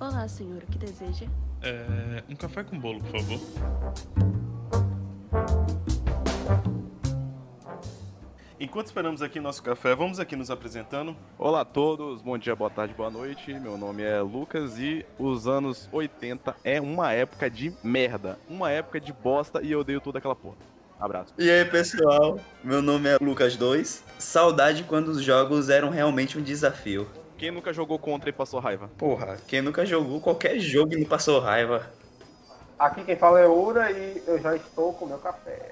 Olá, senhor, o que deseja? É, um café com bolo, por favor. Enquanto esperamos aqui nosso café, vamos aqui nos apresentando. Olá a todos, bom dia, boa tarde, boa noite. Meu nome é Lucas e os anos 80 é uma época de merda, uma época de bosta e eu odeio toda aquela porra. Abraço. E aí, pessoal? Meu nome é Lucas 2. Saudade quando os jogos eram realmente um desafio. Quem nunca jogou contra e passou raiva? Porra, quem nunca jogou qualquer jogo e não passou raiva? Aqui quem fala é Ura e eu já estou com meu café.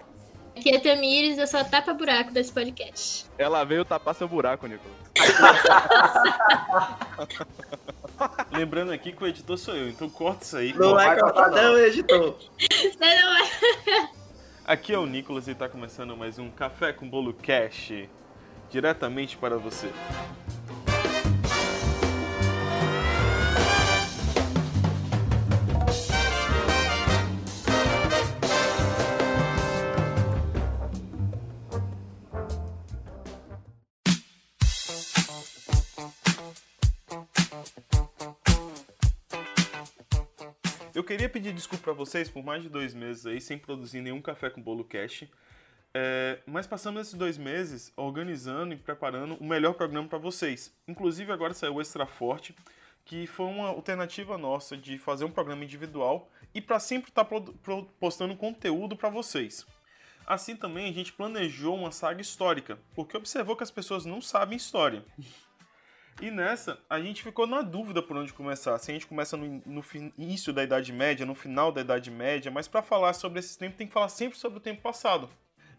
Aqui é Tamires, eu sou a tapa-buraco desse podcast. Ela veio tapar seu buraco, Nicolas. Lembrando aqui que o editor sou eu, então corta isso aí. Não vai cortar não, editor. Você não vai. Aqui é o Nicolas e está começando mais um Café com Bolo Cash, diretamente para você. Queria pedir desculpa para vocês por mais de dois meses aí sem produzir nenhum Café com Bolo Cash. É, mas passamos esses dois meses organizando e preparando o melhor programa para vocês. Inclusive agora saiu o Extra Forte, que foi uma alternativa nossa de fazer um programa individual e para sempre estar tá postando conteúdo para vocês. Assim também a gente planejou uma saga histórica, porque observou que as pessoas não sabem história. E nessa, a gente ficou na dúvida por onde começar. Se a gente começa no, no início da Idade Média, no final da Idade Média, mas para falar sobre esse tempo tem que falar sempre sobre o tempo passado.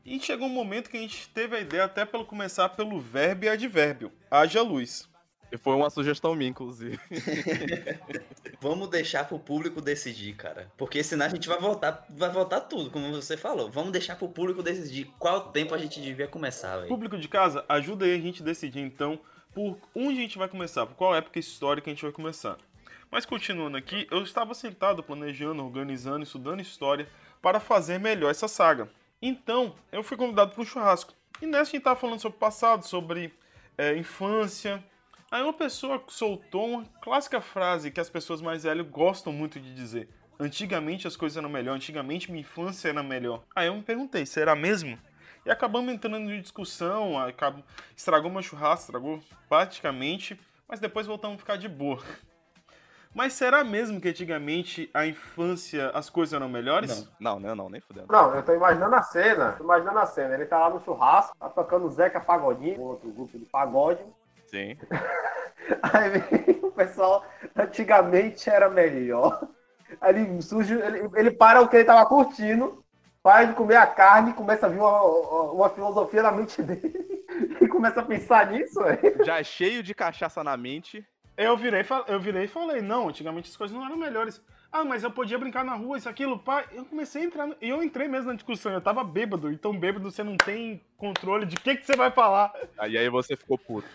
E chegou um momento que a gente teve a ideia até pelo começar pelo verbo e advérbio. Haja luz. E foi uma sugestão minha, inclusive. Vamos deixar pro público decidir, cara. Porque senão a gente vai voltar, vai voltar tudo, como você falou. Vamos deixar pro público decidir qual tempo a gente devia começar, velho. Público de casa, ajuda aí a gente a decidir então por onde a gente vai começar, por qual época histórica a gente vai começar. Mas continuando aqui, eu estava sentado planejando, organizando, estudando história para fazer melhor essa saga. Então, eu fui convidado para um churrasco. E nessa a gente estava falando sobre o passado, sobre é, infância. Aí uma pessoa soltou uma clássica frase que as pessoas mais velhas gostam muito de dizer. Antigamente as coisas eram melhor, antigamente minha infância era melhor. Aí eu me perguntei, será mesmo? E acabamos entrando em discussão, acabou, estragou meu churrasco, estragou praticamente, mas depois voltamos a ficar de boa. Mas será mesmo que antigamente a infância as coisas eram melhores? Não, não, não, nem fudendo. Não, eu tô imaginando a cena, tô imaginando a cena. Ele tá lá no churrasco, tá tocando Zeca Pagodinho, outro grupo de pagode. Sim. Aí vem o pessoal, antigamente era melhor. Aí ele surge, ele, ele para o que ele tava curtindo para de comer a carne, começa a vir uma, uma filosofia na mente dele e começa a pensar nisso, véio. Já cheio de cachaça na mente. Eu virei, eu virei e falei, não, antigamente as coisas não eram melhores. Ah, mas eu podia brincar na rua, isso, aquilo, pá. Eu comecei a entrar, e eu entrei mesmo na discussão, eu tava bêbado, então bêbado você não tem controle de o que, que você vai falar. Aí aí você ficou puto.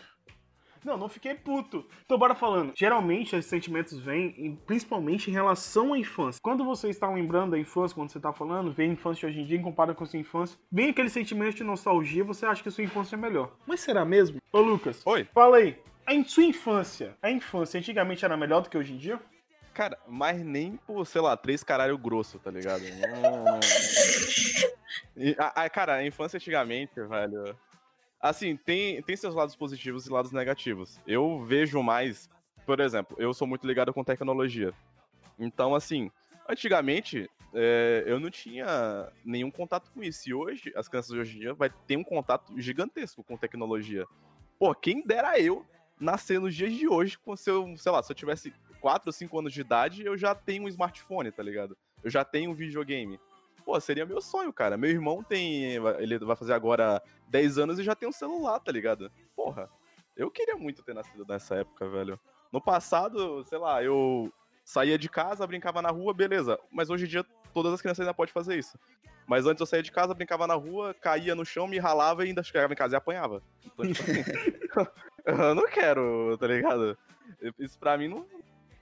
Não, não fiquei puto. Então, bora falando. Geralmente, esses sentimentos vêm principalmente em relação à infância. Quando você está lembrando da infância, quando você está falando, vê a infância hoje em dia, compara com a sua infância, vem aquele sentimento de nostalgia, você acha que a sua infância é melhor. Mas será mesmo? Ô, Lucas. Oi. Fala aí. Em sua infância, a infância antigamente era melhor do que hoje em dia? Cara, mas nem por, sei lá, três caralho grosso, tá ligado? Não... E, a, a, cara, a infância antigamente, velho, Assim, tem, tem seus lados positivos e lados negativos. Eu vejo mais, por exemplo, eu sou muito ligado com tecnologia. Então, assim, antigamente é, eu não tinha nenhum contato com isso. E hoje, as crianças de hoje em dia vai ter um contato gigantesco com tecnologia. Pô, quem dera eu nascer nos dias de hoje com seu, sei lá, se eu tivesse 4 ou 5 anos de idade, eu já tenho um smartphone, tá ligado? Eu já tenho um videogame. Pô, seria meu sonho, cara. Meu irmão tem. Ele vai fazer agora 10 anos e já tem um celular, tá ligado? Porra, eu queria muito ter nascido nessa época, velho. No passado, sei lá, eu saía de casa, brincava na rua, beleza. Mas hoje em dia todas as crianças ainda podem fazer isso. Mas antes eu saía de casa, brincava na rua, caía no chão, me ralava e ainda chegava em casa e apanhava. Então, tipo assim, eu não quero, tá ligado? Isso pra mim não.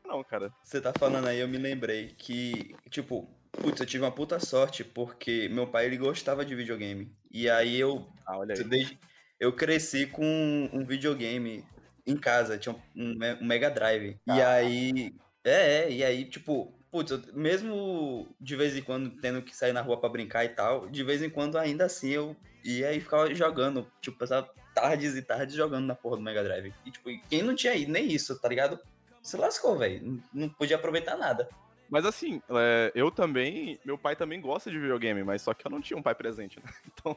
Não, cara. Você tá falando aí, eu me lembrei que, tipo, Putz, eu tive uma puta sorte, porque meu pai ele gostava de videogame. E aí eu. Ah, olha aí. Desde, eu cresci com um videogame em casa, tinha um, um Mega Drive. Ah. E aí, É, é, e aí, tipo, putz, eu- mesmo de vez em quando tendo que sair na rua pra brincar e tal, de vez em quando ainda assim eu ia e ficava jogando, tipo, passava tardes e tardes jogando na porra do Mega Drive. E tipo, quem não tinha ido nem isso, tá ligado? Se lascou, velho. Não podia aproveitar nada. Mas assim, é, eu também. Meu pai também gosta de videogame, mas só que eu não tinha um pai presente, né? Então.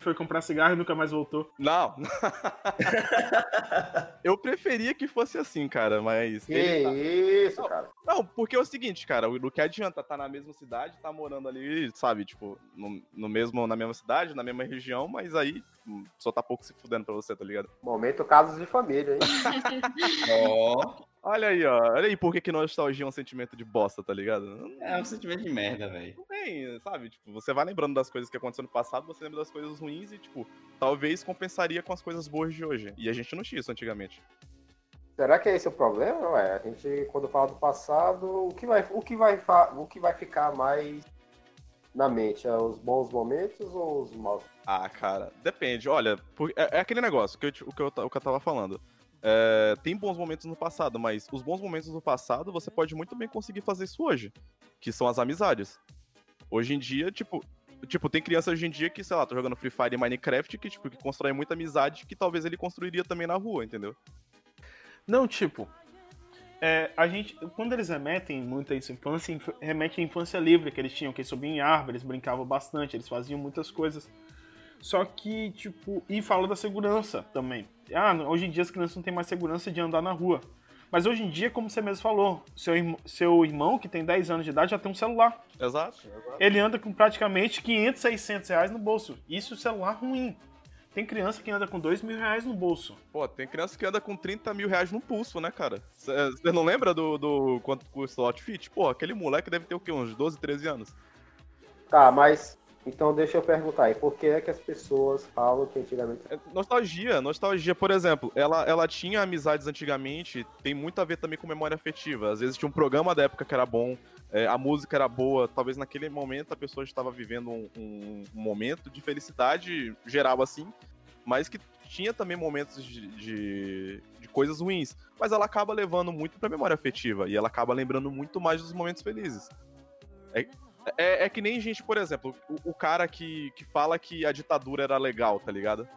Foi comprar cigarro e nunca mais voltou. Não. eu preferia que fosse assim, cara, mas. Que tá- isso, cara. Não, porque é o seguinte, cara, o que adianta tá na mesma cidade, tá morando ali, sabe, tipo, no, no mesmo, na mesma cidade, na mesma região, mas aí hum, só tá pouco se fudendo pra você, tá ligado? Momento casos de família, hein? Ó, Olha aí, ó. Olha aí por que que nostalgia é um sentimento de bosta, tá ligado? Não é um sentimento de merda, velho. tem, sabe? Tipo, você vai lembrando das coisas que aconteceram no passado, você lembra das coisas ruins e, tipo, talvez compensaria com as coisas boas de hoje. E a gente não tinha isso antigamente. Será que é esse o problema? Ué, a gente, quando fala do passado, o que vai, o que vai, o que vai ficar mais na mente? É os bons momentos ou os maus? Ah, cara, depende. Olha, por- é, é aquele negócio que eu, o, que eu, o que eu tava falando. É, tem bons momentos no passado, mas os bons momentos no passado você pode muito bem conseguir fazer isso hoje, que são as amizades. Hoje em dia, tipo, tipo, tem criança hoje em dia que, sei lá, tá jogando Free Fire e Minecraft que, tipo, que constrói muita amizade que talvez ele construiria também na rua, entendeu? Não, tipo. é, a gente, quando eles remetem muito a isso, infância, inf- remete à infância livre que eles tinham, que eles subiam em árvores, brincavam bastante, eles faziam muitas coisas. Só que, tipo, e fala da segurança também. Ah, hoje em dia as crianças não têm mais segurança de andar na rua. Mas hoje em dia, como você mesmo falou, seu, irm- seu irmão, que tem 10 anos de idade, já tem um celular. Exato. Ele anda com praticamente 500, 600 reais no bolso. Isso é celular ruim. Tem criança que anda com 2 mil reais no bolso. Pô, tem criança que anda com 30 mil reais no pulso, né, cara? Você não lembra do, do quanto custa o outfit? Pô, aquele moleque deve ter o quê? Uns 12, 13 anos. Tá, mas então deixa eu perguntar aí, por que é que as pessoas falam que antigamente É Nostalgia, nostalgia, por exemplo, ela, ela tinha amizades antigamente, tem muito a ver também com memória afetiva. Às vezes tinha um programa da época que era bom, é, a música era boa, talvez naquele momento a pessoa estava vivendo um, um- um momento de felicidade geral assim, mas que tinha também momentos de, de, de coisas ruins. Mas ela acaba levando muito pra memória afetiva e ela acaba lembrando muito mais dos momentos felizes. É, é, é que nem gente, por exemplo, o, o cara que, que fala que a ditadura era legal, tá ligado?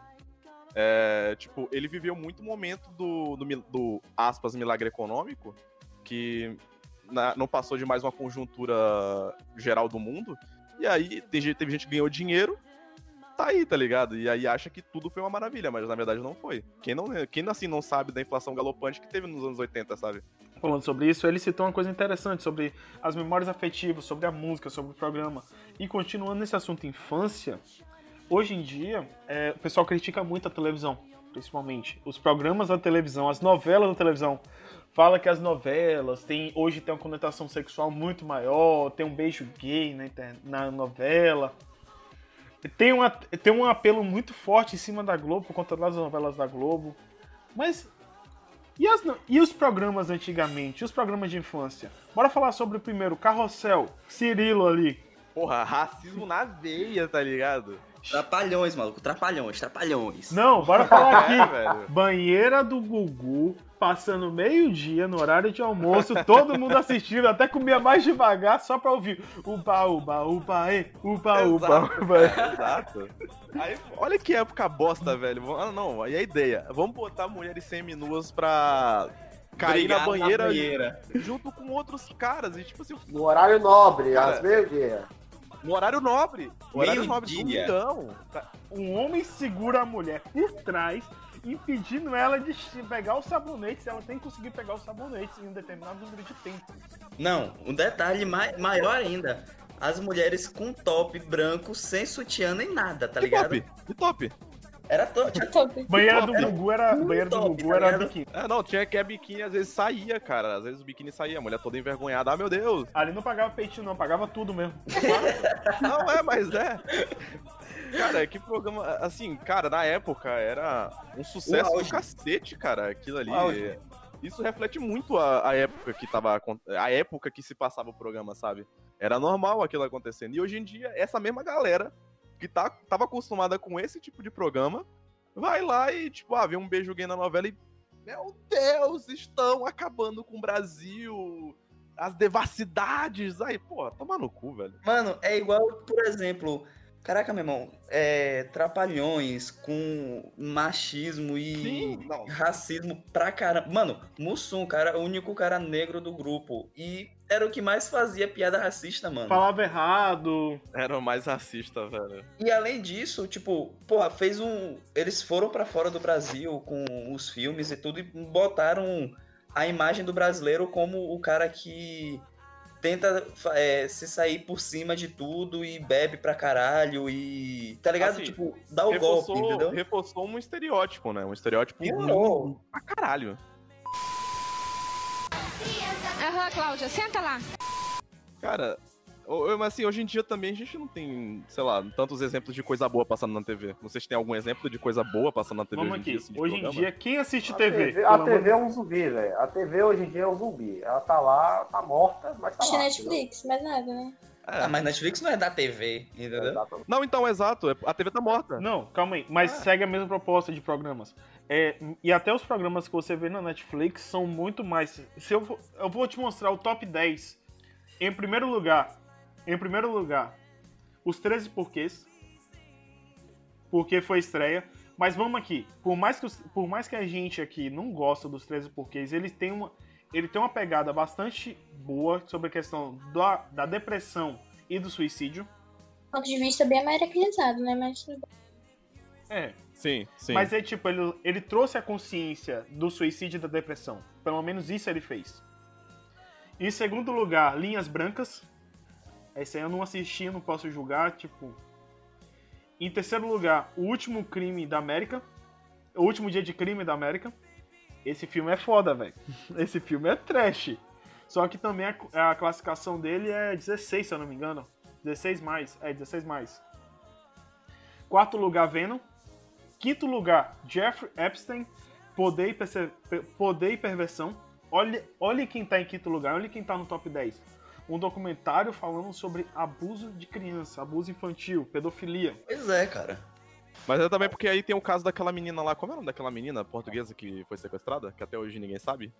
É, tipo, ele viveu muito momento do, do, do, aspas, milagre econômico, que na- não passou de mais uma conjuntura geral do mundo. E aí gente- teve gente que ganhou dinheiro, tá aí, tá ligado? E aí acha que tudo foi uma maravilha, mas na verdade não foi. Quem, não, quem assim não sabe da inflação galopante que teve nos anos 80, sabe? Falando sobre isso, ele citou uma coisa interessante sobre as memórias afetivas, sobre a música, sobre o programa. E continuando nesse assunto infância, hoje em dia, é, o pessoal critica muito a televisão, principalmente. Os programas da televisão, as novelas da televisão. Fala que as novelas têm, hoje tem uma conotação sexual muito maior, tem um beijo gay na, na novela. Tem, uma, tem um apelo muito forte em cima da Globo, por conta das novelas da Globo. Mas e, as e os programas antigamente? Os programas de infância? Bora falar sobre o primeiro, Carrossel, Cirilo ali. Porra, racismo na veia, tá ligado? Trapalhões, maluco. Trapalhões, trapalhões. Não, bora falar aqui. É, velho. Banheira do Gugu, passando meio-dia no horário de almoço, todo mundo assistindo, até comia mais devagar só pra ouvir. Uba, uba, uba, e, uba, uba, Exato. uba. Exato. Aí, olha que época bosta, velho. Ah, não, aí a ideia. Vamos botar mulheres seminuas pra cair Brigar na banheira, banheira. junto com outros caras. E tipo assim, no horário nobre, Cara, às meio-dia. No horário nobre. Horário nobre, Meio-dia. domingão. Um homem segura a mulher por trás, impedindo ela de pegar o sabonete, se ela tem que conseguir pegar o sabonete em um determinado número de tempo. Não, um detalhe mai- maior ainda. As mulheres com top branco, sem sutiã nem nada, tá E ligado? top, e top. Era top. Banheira do Era Gugu era, muito banheira do Gugu tá era biquíni. É, não, tinha que a biquíni às vezes saía, cara. Às vezes o biquíni saía, a mulher toda envergonhada. Ah, meu Deus. Ali não pagava peitinho não, pagava tudo mesmo. Não, é, mas é. Cara, que programa. Assim, cara, na época era um sucesso O do cacete, cara. Aquilo ali. Isso reflete muito a, a época que tava. A época que se passava o programa, sabe? Era normal aquilo acontecendo. E hoje em dia, essa mesma galera que tá, tava acostumada com esse tipo de programa vai lá e, tipo, ah, vê um beijo gay na novela e Meu Deus, estão acabando com o Brasil. As devassidades. Aí, pô, toma no cu, velho. Mano, é igual, por exemplo. Caraca, meu irmão, é, trapalhões com machismo e Sim, racismo pra caramba. Mano, Mussum, cara, o único cara negro do grupo. E era o que mais fazia piada racista, mano. Falava errado. Era o mais racista, velho. E além disso, tipo, porra, fez um. Eles foram pra fora do Brasil com os filmes e tudo e botaram a imagem do brasileiro como o cara que tenta é, se sair por cima de tudo e bebe pra caralho e. Tá ligado? Assim, tipo, dá o golpe, Reforçou, entendeu? reforçou um estereótipo, né? Um estereótipo Piorou. pra caralho. Aham, Cláudia, senta lá. Cara, mas assim, hoje em dia também a gente não tem, sei lá, tantos exemplos de coisa boa passando na TV. Vocês têm algum exemplo de coisa boa passando na TV Vamos hoje em aqui. dia? assim, Hoje em programa? dia, quem assiste A TV? TV, a TV é um zumbi, velho. A TV hoje em dia é um zumbi. Ela tá lá, tá morta, mas tá Acho lá. Netflix, mais nada, né? É. Ah, mas Netflix não é da TV, entendeu? Não, então, exato. é- A TV tá morta. Não, calma aí. Mas Ah. segue a mesma proposta de programas. É, e até os programas que você vê na Netflix são muito mais. Se eu, vou- eu vou te mostrar o top 10. Em primeiro lugar, em primeiro lugar, os 13 porquês. Porque foi estreia. Mas vamos aqui. Por mais que, os- por mais que a gente aqui não gosta dos 13 porquês, ele tem uma, ele tem uma pegada bastante boa sobre a questão da, da depressão e do suicídio. Ponto de vista bem americanizado, né? Mas. É, Sim, sim. Mas é tipo, ele, ele trouxe a consciência do suicídio e da depressão. Pelo menos isso ele fez. Em segundo lugar, Linhas Brancas. Esse aí eu não assisti, não posso julgar, tipo. Em terceiro lugar, O Último Crime da América. O Último Dia de Crime da América. Esse filme é foda, velho. Esse filme é trash. Só que também a, a classificação dele é 16, se eu não me engano. 16 mais. É, 16 mais. Quarto lugar, Venom. Quinto lugar, Jeffrey Epstein, Poder e, Poder e Perversão. Olha, olha quem tá em quinto lugar, olha quem tá no top 10. Um documentário falando sobre abuso de criança, abuso infantil, pedofilia. Pois é, cara. Mas é também porque aí tem o caso daquela menina lá. Como é o nome daquela menina portuguesa que foi sequestrada? Que até hoje ninguém sabe.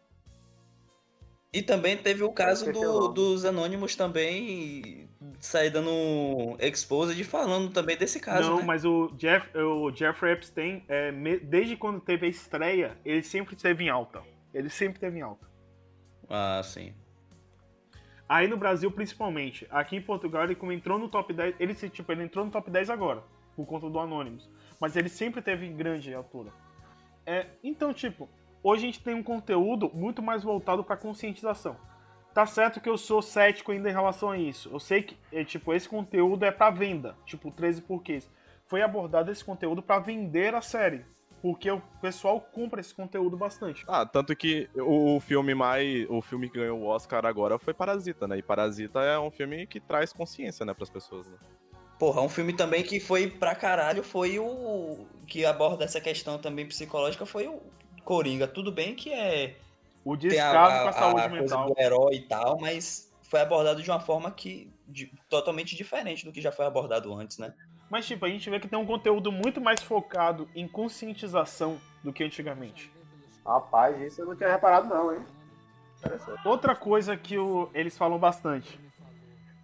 E também teve o caso do- dos anônimos também sair dando exposed falando também desse caso, Não, né? mas o, Jeff, o Jeffrey Epstein, é, me- desde quando teve a estreia, ele sempre esteve em alta. Ele sempre esteve em alta. Ah, sim. Aí no Brasil, principalmente. Aqui em Portugal, ele como entrou no top 10. Ele, se- tipo, ele entrou no top 10 agora, por conta do Anonymous. Mas ele sempre teve grande altura. É, então, tipo, hoje a gente tem um conteúdo muito mais voltado pra conscientização. Tá certo que eu sou cético ainda em relação a isso. Eu sei que, é, tipo, esse conteúdo é pra venda. Tipo, 13 porquês. Foi abordado esse conteúdo pra vender a série. Porque o pessoal compra esse conteúdo bastante. Ah, tanto que o, filme mais. O filme que ganhou o Oscar agora foi Parasita, né? E Parasita é um filme que traz consciência, né, pras pessoas, né? Porra, um filme também que foi pra caralho foi o. que aborda essa questão também psicológica foi o Coringa. Tudo bem que é. O descaso a, a- com a saúde a coisa mental. do herói e tal, mas foi abordado de uma forma que. de- totalmente diferente do que já foi abordado antes, né? Mas, tipo, a gente vê que tem um conteúdo muito mais focado em conscientização do que antigamente. Rapaz, isso eu não tinha reparado, não, hein? Outra coisa que o- eles falam bastante.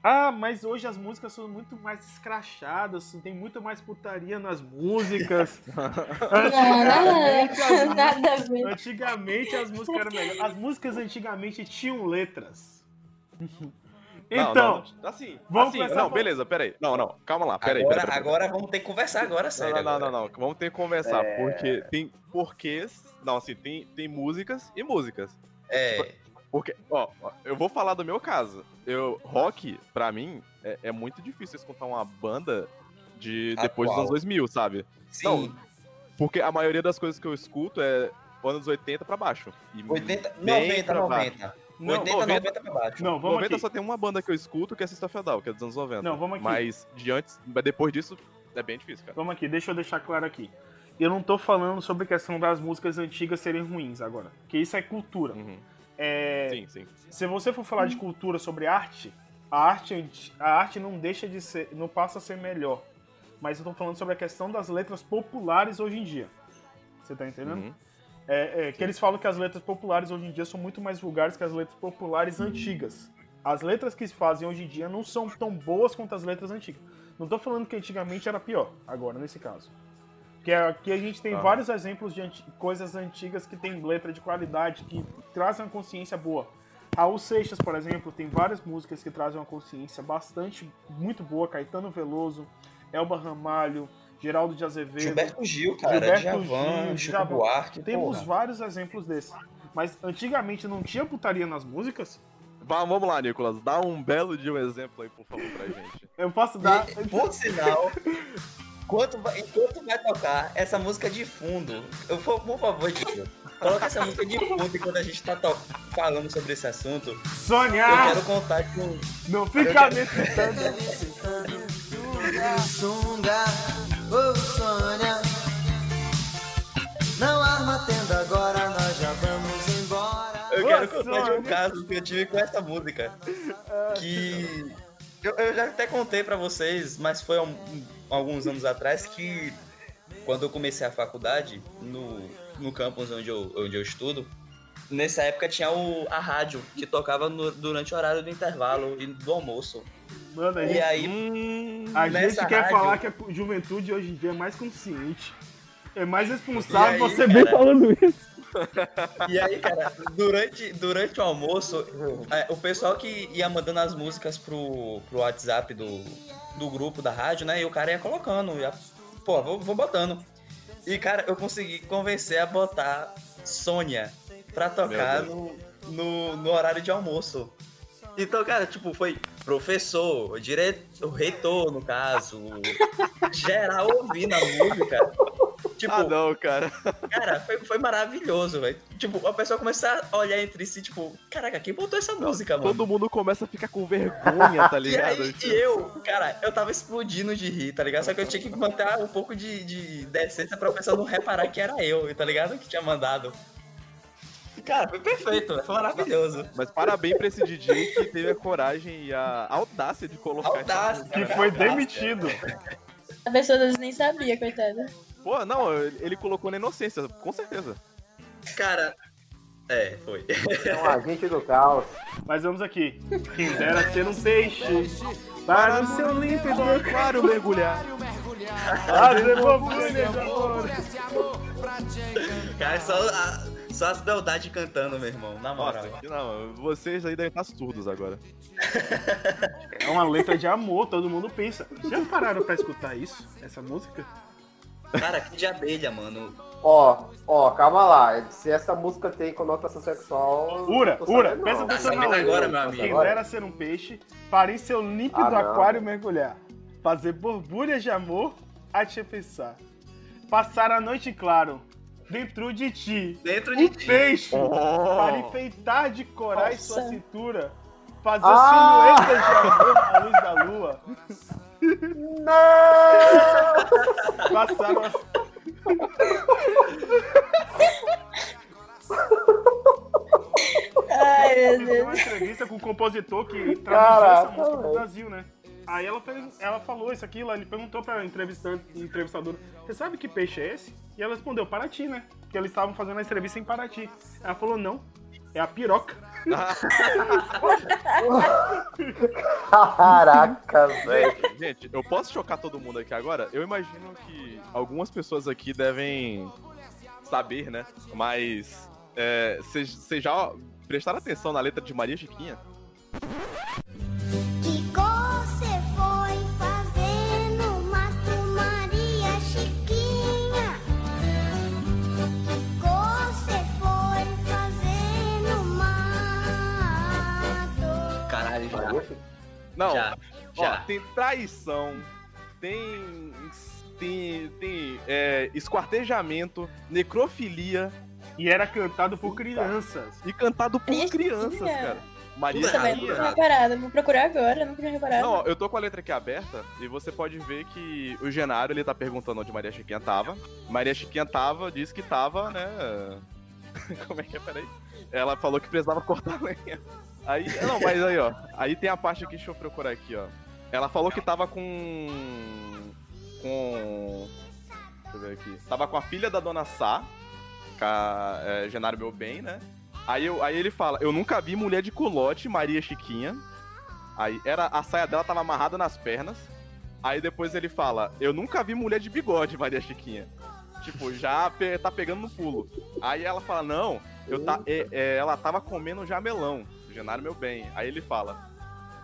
Ah, mas hoje as músicas são muito mais escrachadas, tem muito mais putaria nas músicas. antigamente, as, Não, nada a ver. antigamente as músicas eram melhores. As músicas antigamente tinham letras. Não, Então, não, assim, vamos assim, começar não, beleza, peraí. Não, não, calma lá, peraí. agora, peraí, peraí, agora vamos ter que conversar agora, sério. Não, não, não, não, não. Vamos ter que conversar, É. porque tem porquês. Não, assim, tem, tem músicas e músicas. É, Porque, ó, eu vou falar do meu caso. Eu, rock, pra mim, é, é muito difícil escutar uma banda de depois dos anos 2000, sabe? sim. Não, Porque a maioria das coisas que eu escuto é anos 80 pra baixo. E 80, bem 90, pra baixo. 90. não, 80, 90. 90 pra baixo. não, vamos 90 aqui. só tem uma banda que eu escuto que é Sexta Fedal, que é dos anos 90. Não, vamos aqui. Mas de antes, depois disso, é bem difícil, cara. Vamos aqui, deixa eu deixar claro aqui. Eu não tô falando sobre a questão das músicas antigas serem ruins agora. Que isso é cultura. Uhum. É, Sim, sim. se você for falar de cultura sobre arte, a arte, a arte não deixa de ser, não passa a ser melhor. Mas eu tô falando sobre a questão das letras populares hoje em dia. Você tá entendendo? Uhum. É, é, que eles falam que as letras populares hoje em dia são muito mais vulgares que as letras populares antigas. As letras que se fazem hoje em dia não são tão boas quanto as letras antigas. Não tô falando que antigamente era pior, agora nesse caso. Porque aqui a gente tem Ah. vários exemplos de anti- coisas antigas que tem letra de qualidade, que trazem uma consciência boa. Raul Seixas, por exemplo, tem várias músicas que trazem uma consciência bastante, muito boa. Caetano Veloso, Elba Ramalho, Geraldo de Azevedo. Gilberto Gil, cara, Gilberto Djavan, Gil, Chico Djavan. Buarque, Temos porra. vários exemplos desses. Mas antigamente não tinha putaria nas músicas? Va- Vamos lá, Nicolas. Dá um belo de um exemplo aí, por favor, pra gente. Eu posso dar. E, por sinal, enquanto vai, enquanto vai tocar essa música de fundo, eu vou, por favor, Diego, coloca essa música de fundo enquanto a gente tá falando sobre esse assunto. Eu Sônia! quero contar com. Não fica Eu me citando. sunga, ô Sônia. Não arma tenda agora, nós já vamos embora. Eu quero contar de um caso que eu tive com essa música. Que. Eu, eu já até contei pra vocês, mas foi um- alguns anos atrás que quando eu comecei a faculdade, no, no campus onde eu, onde eu estudo, nessa época tinha o, a rádio que tocava no- durante o horário do intervalo e do almoço. Mano, a E gente, aí, Hum, a gente quer rádio- falar que a juventude hoje em dia é mais consciente. É mais responsável. E aí, você bem cara? falando isso. E aí, cara, durante, durante o almoço, é, o pessoal que ia mandando as músicas pro, pro WhatsApp do, do grupo da rádio, né? E o cara ia colocando, ia, pô, vou, vou botando. E, cara, eu consegui convencer a botar Sônia pra tocar no, no, no horário de almoço. Então, cara, tipo, foi professor, diretor, reitor, no caso, geral ouvindo a música. Tipo, Ah, não, cara. Cara, foi, foi maravilhoso, velho. Tipo, a pessoa começa a olhar entre si, tipo, caraca, quem botou essa música, mano? Todo mundo começa a ficar com vergonha, tá E ligado? aí, e eu, cara, eu tava explodindo de rir, tá ligado? Só que eu tinha que manter um pouco de, de decência pra pessoa não reparar que era eu, tá ligado? Que tinha mandado. E, Cara, foi perfeito, foi maravilhoso. Mas parabéns pra esse DJ que teve a coragem e a audácia de colocar essa Audácia, música. Que foi audácia. demitido. A pessoa às vezes nem sabia, coitada. Pô, não, ele colocou na inocência, com certeza. Cara, é, foi. É um agente do caos. Mas vamos aqui. Quem dera ser um peixe. Para o seu límpido Claro, mergulhar. amor. Cara, só, a- só as beldades cantando, meu irmão, na moral. Nossa, não, vocês aí devem estar surdos agora. É uma letra de amor, todo mundo pensa. Já pararam pra escutar isso? Essa música? Cara, que de abelha, mano. Ó, ó, calma lá. Se essa música tem conotação sexual. Ura, Ura, presta atenção na agora, meu amigo. Quem dera ser um peixe, para em seu límpido Ah, aquário mergulhar. Fazer borbulhas de amor a te pensar. Passar a noite claro, dentro de ti. Dentro de Um ti. peixe, para Oh. enfeitar de corais Nossa. sua cintura. Fazer Ah! silhuetas de amor à luz da lua. Não! Passar uma... Ai, meu Teve Deus. uma entrevista com o compositor que traduziu Caraca, essa música pro. Brasil, né? Aí ela, fez, ela falou isso aqui, ele perguntou pra entrevistante, entrevistadora, você sabe que peixe é esse? E ela respondeu, Paraty, né? Porque eles estavam fazendo a entrevista em Paraty. Ela falou, não, é a piroca. Caraca, velho. Gente, eu posso chocar todo mundo aqui agora? Eu imagino que algumas pessoas aqui devem saber, né? Mas vocês já prestaram atenção na letra de Maria Chiquinha? Não, Já, ó, já. tem traição, tem. Tem, tem é, esquartejamento, necrofilia E era cantado por crianças. e cantado por Maria crianças, cara. Maria não Chiquinha. tinha reparado. Vou procurar agora, não tinha reparado. Não, ó, eu tô com a letra aqui aberta e você pode ver que o Genaro, ele tá perguntando onde Maria Chiquinha tava. Maria Chiquinha tava, disse que tava, né? Como é que é? Peraí. Ela falou que precisava cortar lenha. Aí, não, mas aí, ó. Aí tem a parte aqui, deixa eu procurar aqui, ó. Ela falou que tava com. Com. Deixa eu ver aqui. Tava com a filha da dona Sá. colocar é, Genaro Meu Bem, né? Aí, eu, aí ele fala, eu nunca vi mulher de culote, Maria Chiquinha. Aí era, a saia dela tava amarrada nas pernas. Aí depois ele fala, eu nunca vi mulher de bigode, Maria Chiquinha. Tipo, já pe- tá pegando no pulo. Aí ela fala, não, eu tá, é- é, ela tava comendo jamelão, Genaro Meu Bem. Aí ele fala,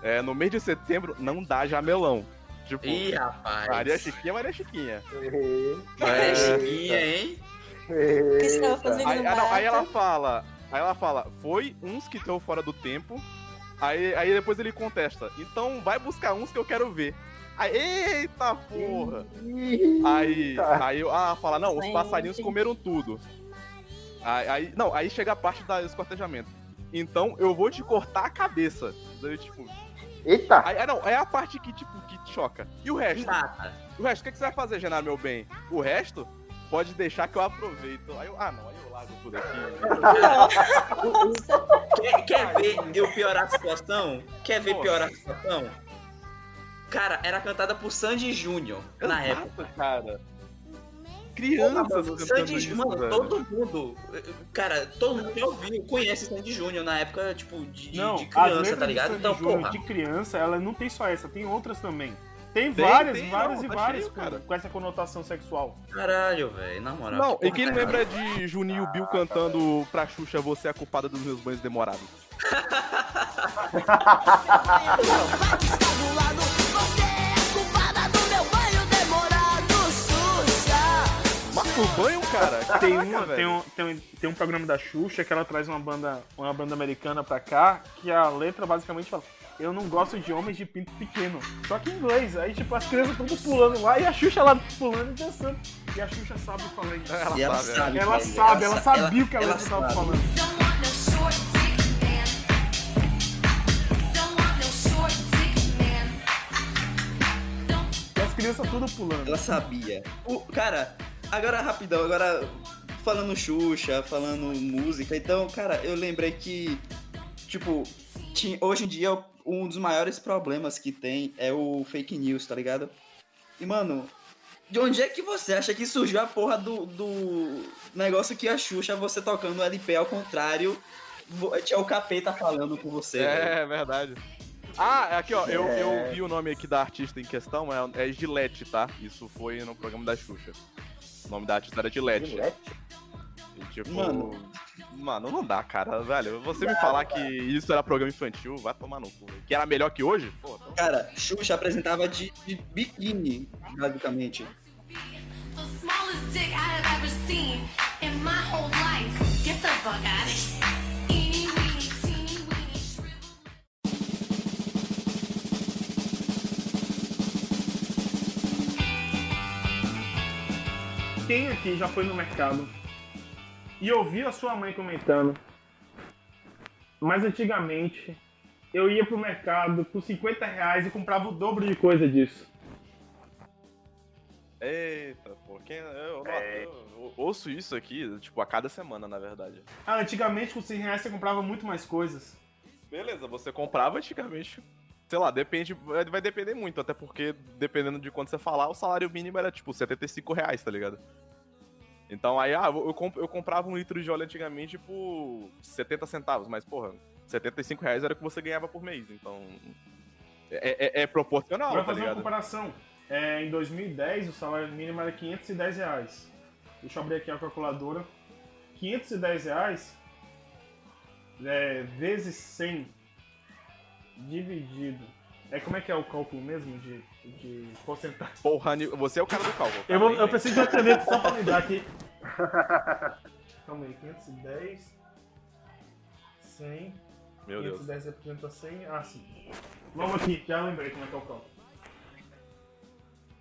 é, no mês de setembro não dá jamelão. Tipo, Ih, rapaz. Maria Chiquinha, Maria Chiquinha. Maria Chiquinha, hein? O que você tava fazendo Aí, ah, não, aí ela fala, aí ela fala, foi uns que estão fora do tempo. Aí, aí depois ele contesta, então vai buscar uns que eu quero ver. Aí, eita porra! Aí, aí ah, fala, não, os passarinhos comeram tudo. Aí, aí- não, aí chega a parte da esquartejamento. Então eu vou te cortar a cabeça. Daí, tipo, Eita! aí, ah, não, é a parte que, tipo, que te choca. E o resto? Mata. O resto, o que, que você vai fazer, Genaro, meu bem? O resto, pode deixar que eu aproveito. Aí eu, ah, não, aí eu largo tudo aqui. Quer, quer ver eu piorar a situação? Quer ver Porra. piorar a situação? Cara, era cantada por Sandy Júnior na época. cara. Crianças mano, cantando Sandy isso, mano, velho. todo mundo. Cara, todo mundo que ouviu conhece Sandy Júnior na época, tipo, de, Não, de criança, tá ligado? Sandy Então, Júnior porra. de criança, ela não tem só essa, tem outras também. Tem, Tem, várias, tem, várias não, e tá várias cheio, cara. com essa conotação sexual. Caralho, velho, na moral. Não, e quem tá lembra de Juninho Bill cantando pra Xuxa Você é a culpada dos meus banhos demorados? Banho, cara? Tem, caraca, velho. tem, um, tem, um, tem um programa da Xuxa que ela traz uma banda, uma banda americana pra cá, que a letra basicamente fala. Eu não gosto de homens de pinto pequeno. Só que em inglês. Aí, tipo, as crianças todas pulando lá e a Xuxa lá pulando e dançando. E a Xuxa sabe falar isso. Ela ela sabe, né? sabe, Ela sabe, ela sa- sabia o que a ela letra tava sabe. falando. E as crianças tudo pulando. Ela sabia. O, cara, agora rapidão, agora falando Xuxa, falando música, então, cara, eu lembrei que, tipo, ti- hoje em dia um dos maiores problemas que tem é o fake news, tá ligado? E, mano, de onde é que você acha que surgiu a porra do, do negócio que a Xuxa, você tocando LP ao contrário, tinha o capeta falando com você, velho? É, verdade. Ah, aqui ó, eu, eu vi o nome aqui da artista em questão, é, é Gillette, tá? Isso foi no programa da Xuxa. O nome da artista era Gillette. E, tipo, Mano. mano. não dá, cara, velho. Você me falar que isso era programa infantil, vai tomar no cu. Que era melhor que hoje? Pô, então- Cara, Xuxa apresentava de, de biquíni, basicamente. the smallest dick I have ever seen in my whole life. Get the fuck out of here. Quem aqui já foi no mercado e ouviu a sua mãe comentando? Mas antigamente eu ia pro mercado por 50 reais e comprava o dobro de coisa disso. Eita, pô, quem, eu, nossa, eu- eu ouço isso aqui, tipo, a cada semana, na verdade. Ah, antigamente com 100 reais você comprava muito mais coisas. Beleza, você comprava antigamente. Sei lá, depende. vai- Vai depender muito, até porque, dependendo de quanto você falar, o salário mínimo era tipo 75 reais, tá ligado? Então aí, ah, eu, comp- eu comprava um litro de óleo antigamente por 70 centavos, mas porra, 75 reais era o que você ganhava por mês, então. É, é- é proporcional, Pra tá fazer uma comparação, é, em 2010 o salário mínimo era 510 reais. Deixa eu abrir aqui a calculadora. 510 reais é, vezes 100 dividido. É como é que é o cálculo mesmo de, de porcentagem? Porra, você é o cara do cálculo. Eu, vou, cara, eu preciso escrever aqui só pra lembrar aqui. Calma aí, 510. 100. Meu Deus. 510 representa 100. Ah, sim. Vamos aqui, já lembrei como é que é o cálculo.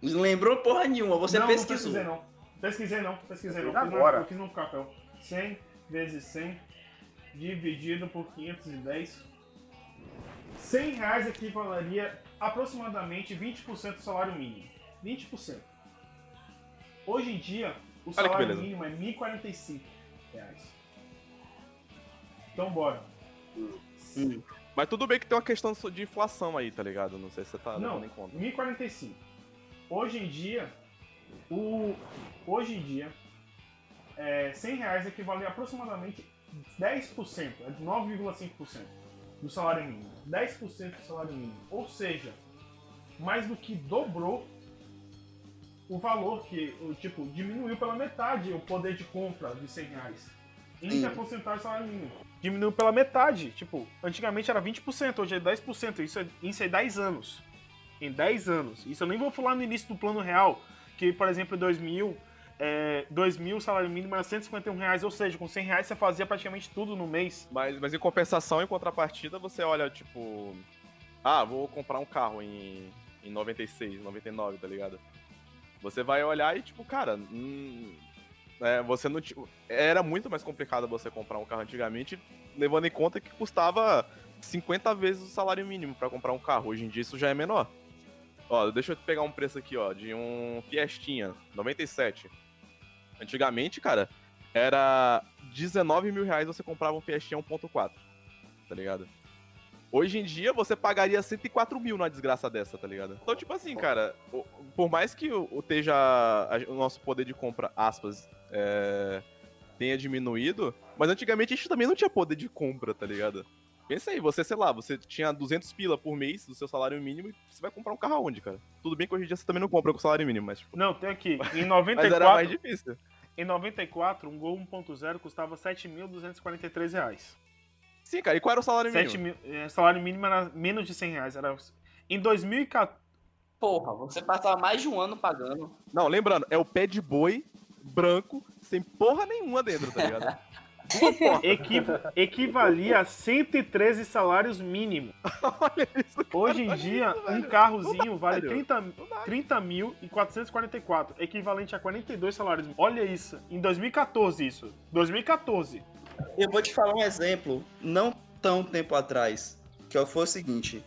Lembrou porra nenhuma, você não, pesquisou. não pesquisei não. Pesquisei não, pesquisei não. Agora. Eu fiz no papel. 100 vezes 100 dividido por 510. 100 reais equivaleria aproximadamente 20% do salário mínimo. 20%. Hoje em dia, o salário mínimo é 1.045 reais. Então bora. Mas tudo bem que tem uma questão de inflação aí, tá ligado? Não sei se você tá Não, levando em conta. 1045. Hoje em dia, o hoje em dia é, 100 reais equivale a aproximadamente 10%, é de 9,5% do salário mínimo. 10% do salário mínimo. Ou seja, mais do que dobrou o valor que, o, tipo, diminuiu pela metade o poder de compra de 100 reais. Em a porcentagem do salário mínimo. Diminuiu pela metade. Tipo, antigamente era 20%, hoje é 10%. Isso é, isso é 10 anos. Em 10 anos. Isso eu nem vou falar no início do plano real, que, por exemplo, em 2000, é, 2000 o salário mínimo era 151 reais, ou seja, com 100 reais você fazia praticamente tudo no mês. Mas, mas em compensação, em contrapartida, você olha, tipo. Ah, vou comprar um carro em, em 96, 99, tá ligado? Você vai olhar e, tipo, cara. hum, é, você não. ti- Era muito mais complicado você comprar um carro antigamente, levando em conta que custava 50 vezes o salário mínimo pra comprar um carro. Hoje em dia isso já é menor. Ó, deixa eu pegar um preço aqui, ó, de um Fiestinha 97. Antigamente, cara, era 19 mil reais você comprava um Fiestinha 1.4, tá ligado? Hoje em dia você pagaria 104 mil numa desgraça dessa, tá ligado? Então, tipo assim, cara, por mais que o, esteja o nosso poder de compra, aspas, é, tenha diminuído, mas antigamente a gente também não tinha poder de compra, tá ligado? Pensa aí, você, sei lá, você tinha 200 pila por mês do seu salário mínimo e você vai comprar um carro aonde, cara? Tudo bem que hoje em dia você também não compra com salário mínimo, mas, tipo, Não, tem aqui. Em mas 94, era mais difícil. em 94 um Gol 1.0 custava 7.243 reais. Sim, cara, e qual era o salário 7 mínimo? mil, é, salário mínimo era menos de 100 reais. Era, em 2014, Porra, você passava mais de um ano pagando. Não, lembrando, é o pé de boi branco, sem porra nenhuma dentro, tá ligado? equi, equivalia a 113 salários mínimos. Olha isso, Hoje em dia, isso, um carrozinho dá, vale velho. 30, Não dá. 30 mil e 444, equivalente a 42 salários mínimos. Olha isso, em 2014 isso. 2014. Eu vou te falar um exemplo, não tão tempo atrás, que foi o seguinte.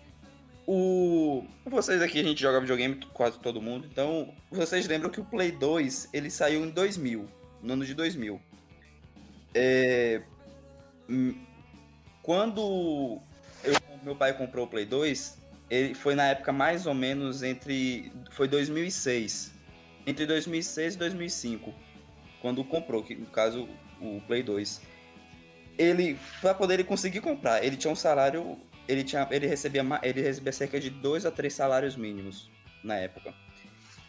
O... Vocês aqui, a gente joga videogame, quase todo mundo, então vocês lembram que o Play 2, ele saiu em 2000, no ano de 2000. É... hum, Quando eu- meu pai comprou o Play 2, ele foi na época mais ou menos entre... foi 2006. Entre 2006 e 2005, quando comprou, que no caso o Play 2 ele para poder ele conseguir comprar, ele tinha um salário, ele tinha, ele recebia, ele recebia cerca de dois a três salários mínimos na época.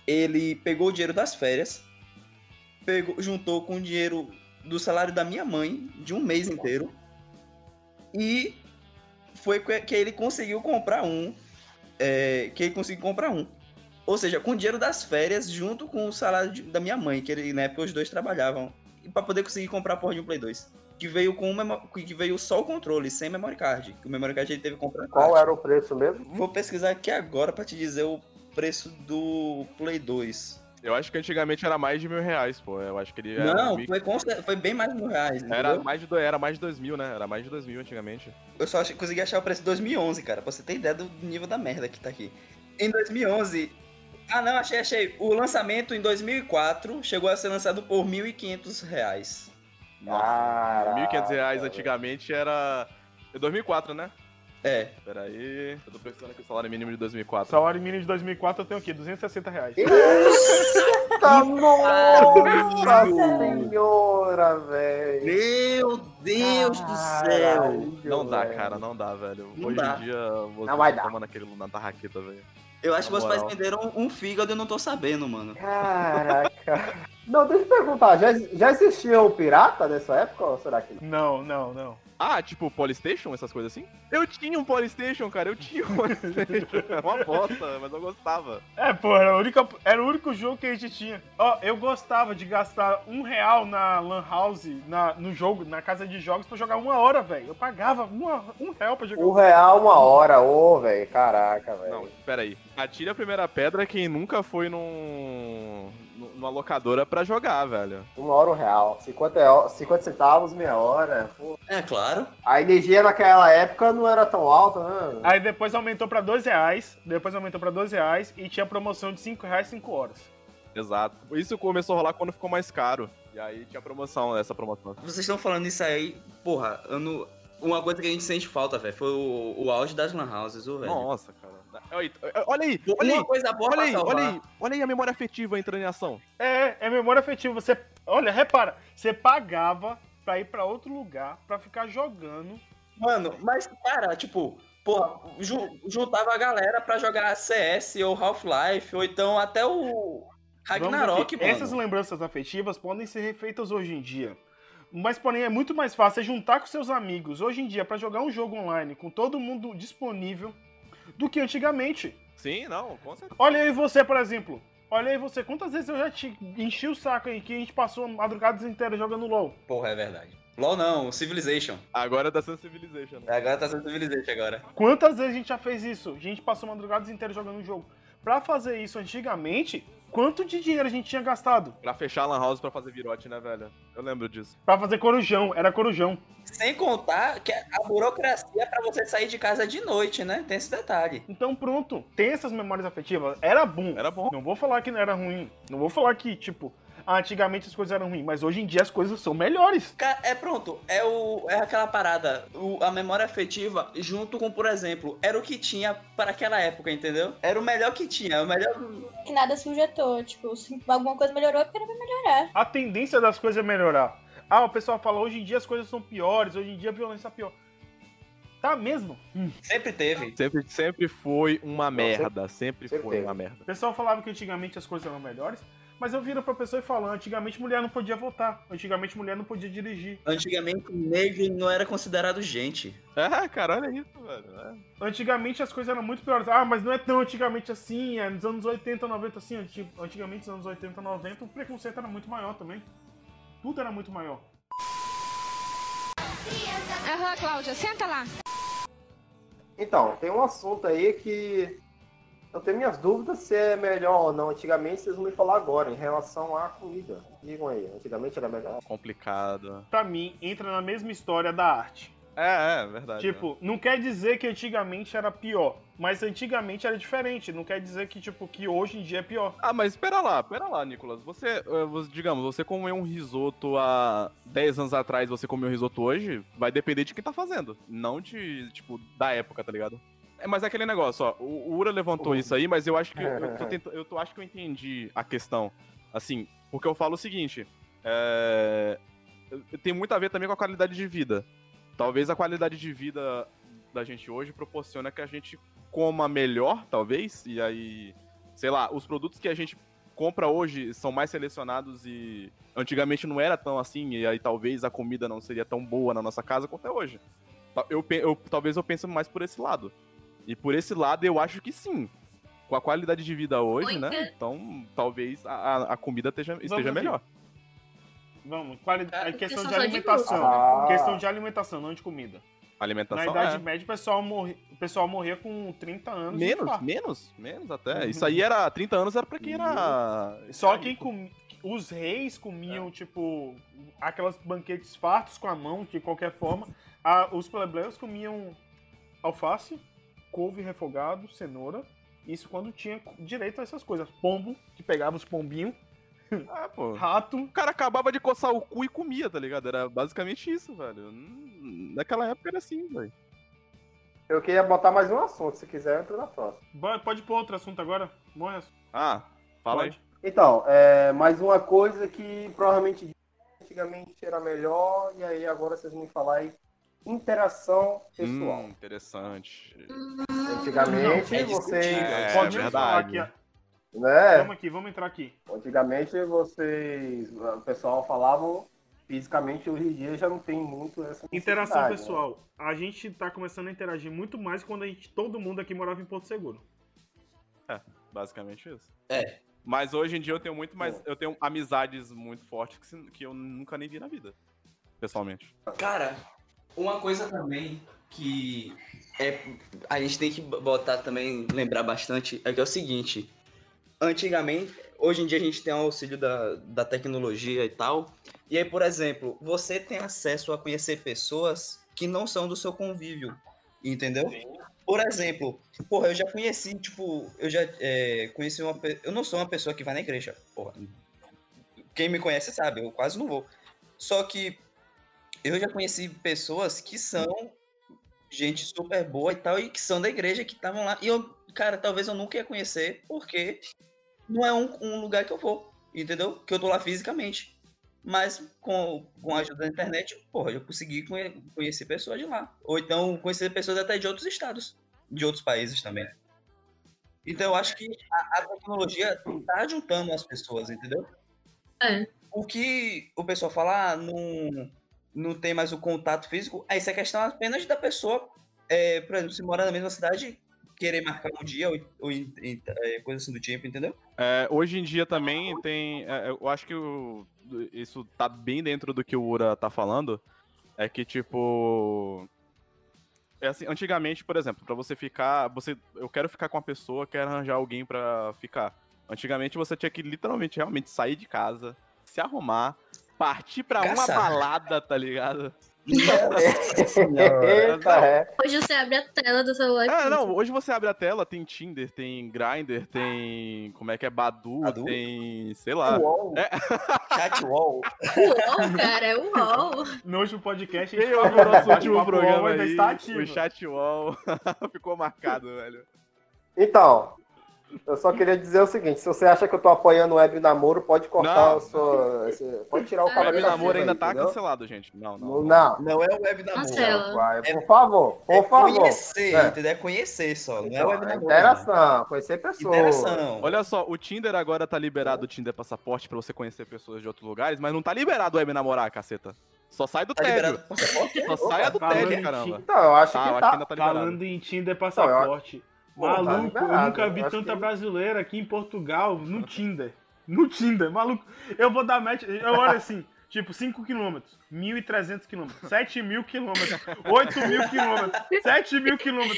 Ele pegou o dinheiro das férias, pegou, juntou com o dinheiro do salário da minha mãe de um mês inteiro e foi que ele conseguiu comprar um, é, que ele conseguiu comprar um. Ou seja, com o dinheiro das férias junto com o salário de- da minha mãe, que ele, na época os dois trabalhavam, e para poder conseguir comprar a porra de um Play 2 que veio com memo- que veio só o controle, sem memory card. Que o memory card ele teve que comprar. Qual era o preço mesmo? Vou pesquisar aqui agora pra te dizer o preço do Play 2. Eu acho que antigamente era mais de mil reais, pô. Eu acho que ele era. Não, mil- foi, foi bem mais de mil reais. Era mais, de, do- era mais de dois mil, né? Era mais de dois mil antigamente. Eu só achei- consegui achar o preço de 2011, cara, pra você ter ideia do nível da merda que tá aqui. Em 2011. Ah, não, achei, achei. O lançamento em 2004 chegou a ser lançado por 1.500 reais. Caraca, 1.500 reais antigamente era. É 2004, né? É. Peraí. Eu tô pensando aqui o salário mínimo de 2004. Salário mínimo de 2004 eu tenho aqui, 260 reais. Eita, nossa senhora, velho. Meu Deus do céu! Não dá, velho. cara, não dá, velho. Não Hoje dá. em dia você Não vai tá dar. tomando aquele na tarraqueta, velho. Eu acho que meus pais venderam um fígado e eu não tô sabendo, mano. Caraca. Não, deixa eu perguntar, já, já existia o pirata nessa época ou será que não? Não, não, não. Ah, tipo Polystation, essas coisas assim? Eu tinha um Polystation, cara, eu tinha um Polystation. Era uma bosta, mas eu gostava. É, pô, era o, único, era o único jogo que a gente tinha. Ó, eu gostava de gastar um real na Lan House, na, no jogo, na casa de jogos, pra jogar uma hora, velho. Eu pagava uma, um real pra jogar. Um real uma hora, ô, velho. Caraca, velho. Não, peraí. Atire a primeira pedra quem nunca foi num, num- numa locadora pra jogar, velho. Uma hora um real. 50, real- 50 centavos, meia hora. Pô. É claro. A energia naquela época não era tão alta, né? Aí depois aumentou pra dois reais, depois aumentou pra dois reais e tinha promoção de cinco reais, cinco horas. Exato. Isso começou a rolar quando ficou mais caro. E aí tinha promoção, essa promoção. Vocês estão falando isso aí, porra, não... uma coisa que a gente sente falta, velho, foi o, o auge das lan houses, ô, velho. Nossa, cara. Olha aí, olha aí, olha aí. Uma coisa boa Olha aí, olha aí, olha aí a memória afetiva entrando em ação. É, é memória afetiva. Você, Olha, repara, você pagava pra ir pra outro lugar pra ficar jogando. Mano, mas, cara, tipo, porra, ju- juntava a galera pra jogar CS ou Half-Life, ou então até o Ragnarok, mano. Essas lembranças afetivas podem ser refeitas hoje em dia. Mas, porém, é muito mais fácil você juntar com seus amigos hoje em dia pra jogar um jogo online com todo mundo disponível do que antigamente. Sim, não, com certeza. Olha aí você, por exemplo. Olha aí você, quantas vezes eu já te enchi o saco aí que a gente passou madrugadas inteiras jogando LOL? Porra, é verdade. LOL não, Civilization. Agora tá sendo Civilization. né? Agora tá sendo Civilization agora. Quantas vezes a gente já fez isso? A gente passou madrugadas inteiras jogando um jogo. Pra fazer isso antigamente, quanto de dinheiro a gente tinha gastado? Pra fechar a Lan House pra fazer virote, né, velho? Eu lembro disso. Pra fazer corujão, era corujão. Sem contar que a burocracia é pra você sair de casa de noite, né? Tem esse detalhe. Então pronto, tem essas memórias afetivas. Era bom. Era bom. Não vou falar que não era ruim. Não vou falar que, tipo, ah, antigamente as coisas eram ruins, mas hoje em dia as coisas são melhores. Cara, é pronto, é, o, é aquela parada, o- a memória afetiva, junto com, por exemplo, era o que tinha para aquela época, entendeu? Era o melhor que tinha, o melhor. Que nada se injetou. Tipo, se alguma coisa melhorou, é porque não vai melhorar. A tendência das coisas é melhorar. Ah, o pessoal fala, hoje em dia as coisas são piores, hoje em dia a violência é pior. Tá mesmo? Sempre teve. Sempre, sempre foi uma merda. Sempre, sempre foi teve. uma merda. O pessoal falava que antigamente as coisas eram melhores, mas eu viro pra pessoa e falo, antigamente mulher não podia votar, antigamente mulher não podia dirigir, Antigamente, negro não era considerado gente. É, cara, olha isso, velho. É. antigamente as coisas eram muito piores. Ah, mas não é tão antigamente assim, é nos anos 80, 90 assim, anti- antigamente nos anos 80, 90 o preconceito era muito maior também. Tudo era muito maior. Aham, Cláudia, senta lá. Então, tem um assunto aí que eu tenho minhas dúvidas se é melhor ou não. Antigamente vocês vão me falar agora, em relação à comida. Digam aí, antigamente era melhor. Complicado. Pra mim, entra na mesma história da arte. É, é, verdade. Tipo, não quer dizer que antigamente era pior, mas antigamente era diferente. Não quer dizer que, tipo, que hoje em dia é pior. Ah, mas espera lá, espera lá, Nicolas. Você, eh, você- digamos, você comeu um risoto há 10 anos atrás, você comeu um risoto hoje, vai depender de quem tá fazendo. Não de, tipo, da época, tá ligado? É, mas é aquele negócio, ó. O, o Ura levantou Uhum. isso aí, mas eu acho que eu, tô eu tô- acho que eu entendi a questão. Assim, porque eu falo o seguinte: é, tem muito a ver também com a qualidade de vida. Talvez a qualidade de vida da gente hoje proporciona que a gente coma melhor, talvez, e aí, sei lá, os produtos que a gente compra hoje são mais selecionados e antigamente não era tão assim, e aí talvez a comida não seria tão boa na nossa casa quanto é hoje. Eu, eu- talvez eu pense mais por esse lado. E por esse lado eu acho que sim. Com a qualidade de vida hoje, né? Então talvez a, a- a comida esteja, esteja melhor. Vamos, quali... Ah, é questão de só de alimentação. Ah. Questão de alimentação, não de comida. Na Alimentação Idade é. Média, o pessoal, morre... o pessoal morria com 30 anos. de Menos, menos, menos até. Uhum. Isso aí era 30 anos era pra quem era. Só quem com... Os reis comiam, tipo, aquelas banquetes fartos com a mão, de qualquer forma. Ah, os plebeios comiam alface, couve refogado, cenoura. Isso quando tinha direito a essas coisas. Pombo, que pegava os pombinhos. Ah, pô. Rato. O cara acabava de coçar o cu e comia, tá ligado? Era basicamente isso, velho. Hum, Naquela época era assim, velho. Eu queria botar mais um assunto, se quiser eu entro na próxima. Pode pro outro assunto agora? Bom assunto. Ah, fala Pode. aí. Então, é, mais uma coisa que provavelmente antigamente era melhor, e aí agora vocês vão me falar aí, interação pessoal. Hum, interessante. Antigamente Não, é vocês. É, Pode me falar aqui. Né? Vamos aqui, vamos entrar aqui. Antigamente vocês. O pessoal falavam fisicamente, hoje em dia já não tem muito essa Interação né? pessoal. A gente tá começando a interagir muito mais quando a gente, todo mundo aqui morava em Porto Seguro. Basicamente isso. É. Mas hoje em dia eu tenho muito mais. Eu tenho amizades muito fortes que, que eu nunca nem vi na vida. Pessoalmente. Cara, uma coisa também que é, a gente tem que botar também, lembrar bastante, é que é o seguinte. Antigamente, hoje em dia a gente tem o auxílio da, da tecnologia e tal. E aí, por exemplo, você tem acesso a conhecer pessoas que não são do seu convívio, entendeu? Por exemplo, porra, eu já conheci, tipo, eu já é, conheci uma Eu não sou uma pessoa que vai na igreja, porra. Quem me conhece sabe, eu quase não vou. Só que eu já conheci pessoas que são gente super boa e tal, e que são da igreja, que estavam lá. E eu, cara, talvez eu nunca ia conhecer, porque não é um, um lugar que eu vou, entendeu? Que eu tô lá fisicamente. Mas com, com a ajuda da internet, porra, eu consegui conhe- conhecer pessoas de lá. Ou então conhecer pessoas até de outros estados, de outros países também. Então eu acho que a, a tecnologia tá juntando as pessoas, entendeu? É. O que o pessoal fala, ah, não, não tem mais o contato físico, aí isso é questão apenas da pessoa, é, por exemplo, se mora na mesma cidade, querer marcar um dia ou, ou é, coisa assim do tipo, entendeu? É, hoje em dia também tem. é, eu acho que o- isso tá bem dentro do que o Ura tá falando. É que, tipo. É assim, antigamente, por exemplo, pra você ficar. Você, eu quero ficar com uma pessoa, quero arranjar alguém pra ficar. Antigamente você tinha que literalmente realmente sair de casa, se arrumar, partir pra uma Caçar. balada, tá ligado? Eita, é. Hoje você abre a tela do celular Ah, não, hoje você abre a tela, tem Tinder, tem Grindr, tem. Como é que é? Badu, Badu? tem. sei lá. Uol. É. Chat wall. Uol, cara, é uol. No último podcast, a gente falou o nosso último programa aí, está ativo. o chat wall ficou marcado, velho. Então, eu só queria dizer o seguinte: se você acha que eu tô apoiando o web namoro, pode cortar Não. o seu. esse- Pode tirar o O cabelo web da namoro ainda aí, tá entendeu? cancelado, gente. Não, não. Não, Não é o web namoro. Vai, por favor, por É favor. conhecer, É. entendeu? É conhecer só, não é Então, web é namoro. interação, conhecer pessoas. Interação. Olha só, o Tinder agora tá liberado o Tinder passaporte pra você conhecer pessoas de outros lugares, mas não tá liberado o web namorar, caceta. Só sai do Tá tédio. o? Só sai a do tédio, em caramba. Então, eu acho Tá, que eu acho tá. que ainda tá liberado. Falando em Tinder passaporte. Pô, tá Maluco, eu liberado, nunca vi eu tanta que- brasileira aqui em Portugal no Tinder. No Tinder, maluco. Eu vou dar match. Eu olho assim, tipo, 5 km, 1.300 km, 7 mil km, 8 mil km, 7 mil km.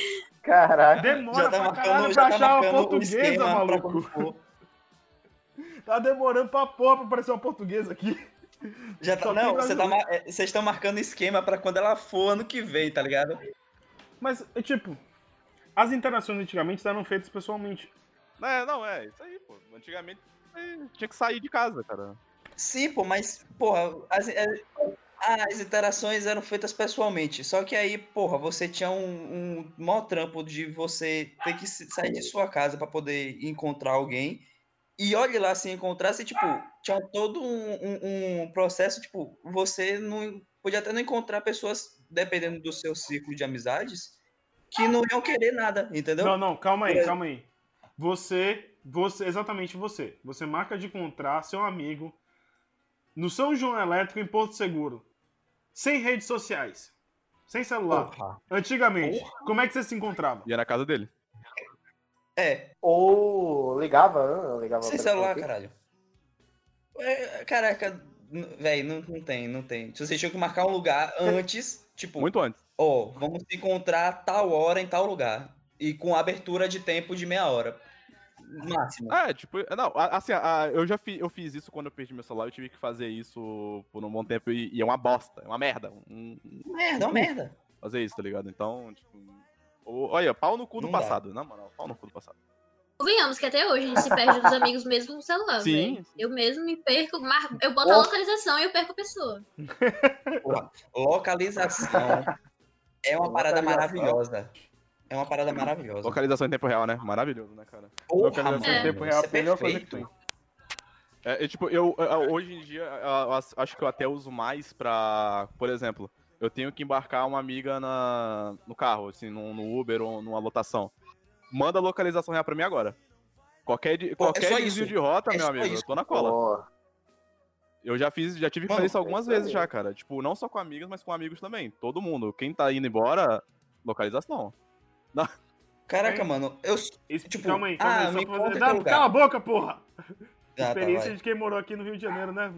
Caralho. Demora tá pra marcando, caralho já pra tá achar uma portuguesa, maluco. Tá demorando pra porra pra aparecer uma portuguesa aqui. Já tá, Só não, você tá, é, vocês estão marcando esquema pra quando ela for ano que vem, tá ligado? Mas, é, tipo, as interações antigamente eram feitas pessoalmente. É, não, é, isso aí, pô. Antigamente tinha que sair de casa, cara. Sim, pô, mas, porra, as, é, as interações eram feitas pessoalmente. Só que aí, porra, você tinha um, um maior trampo de você ter que sair de sua casa pra poder encontrar alguém. E olhe lá, se encontrasse, tipo, tinha todo um, um- um processo, tipo, você não podia até não encontrar pessoas, dependendo do seu ciclo de amizades, que não iam querer nada, entendeu? Não, não, calma aí, É. calma aí. Você, você, exatamente você. Você marca de encontrar seu amigo no São João Elétrico em Porto Seguro. Sem redes sociais. Sem celular. Porra. Antigamente, como é que você se encontrava? Ia na casa dele. É, Ou ligava, né? Ligava sem celular, caralho. É, caraca, véi, não, não tem, não tem. Se vocês tinham que marcar um lugar antes, tipo, Muito antes. Ó, vamos se encontrar tal hora em tal lugar. E com abertura de tempo de meia hora. Máximo. É, tipo, não, assim, eu já fi- eu fiz isso quando eu perdi meu celular, eu tive que fazer isso por um bom tempo e, e é uma bosta, é uma merda. Um, Merda, é uma merda. fazer isso, tá ligado? Então, tipo. Olha, pau no cu do Não dá. passado, na moral, pau no cu do passado. Convenhamos que até hoje a gente se perde dos amigos mesmo no celular. Sim. Eu mesmo me perco, eu boto a localização e eu perco a pessoa. Localização é uma parada maravilhosa. É uma parada maravilhosa. Localização em tempo real, né? Maravilhoso, né, cara? Porra, Localização em mano, tempo real isso é a melhor coisa que tem. É, é, tipo, eu, eu- hoje em dia, eu, eu acho que eu até uso mais pra. Por exemplo, eu tenho que embarcar uma amiga na, no carro, assim, no, no Uber ou numa lotação. Manda a localização real pra mim agora. Qualquer, Pô, é qualquer só desvio isso. de rota, É meu amigo, eu isso. tô na cola. Eu já fiz, já tive que fazer isso algumas é vezes já, cara. Tipo, não só com amigos, mas com amigos também. Todo mundo. Quem tá indo embora, localização. Caraca, É. mano, eu. Isso, Tipo, calma aí, calma ah, aí. Só me fazer... Dá-. Cala a boca, porra! Ah, tá, Experiência vai. de quem morou aqui no Rio de Janeiro, né?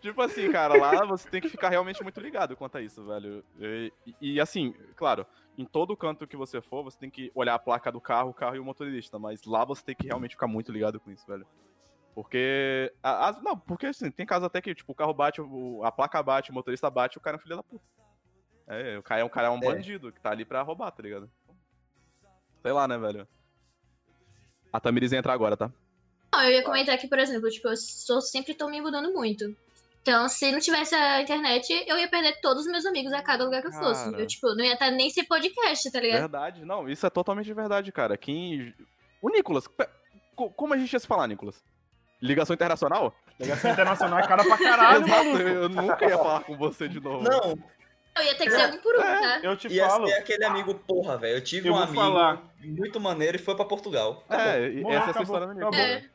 Tipo assim, cara, lá você tem que ficar realmente muito ligado quanto a isso, velho. E, e, assim, claro, em todo canto que você for, você tem que olhar a placa do carro, o carro e o motorista. Mas lá você tem que realmente ficar muito ligado com isso, velho. Porque. a- as- não, porque assim, tem casos até que, tipo, o carro bate, o- a placa bate, o motorista bate, o cara é um filho da puta. É, o cara é um, cara é um É. bandido que tá ali pra roubar, tá ligado? Sei lá, né, velho? A Tamiris entra agora, tá? Não, eu ia comentar que, por exemplo, tipo, eu sou, sempre tô me mudando muito. Então, se não tivesse a internet, eu ia perder todos os meus amigos a cada lugar que eu fosse. Cara. Eu, tipo, não ia estar nem ser podcast, tá ligado? Verdade, não, isso é totalmente verdade, cara. Quem. O Nicolas, como a gente ia se falar, Nicolas? Ligação internacional? Delegacia Internacional é cara pra caralho, Exato, maluco. eu nunca ia falar com você de novo. Não, Eu ia ter que ser um por um, tá? Eu te ia falo. ser aquele amigo, porra, velho. Eu tive Eu um amigo falar. muito maneiro e foi pra Portugal. É, Morreu, essa é a acabou, história da minha acabou. vida.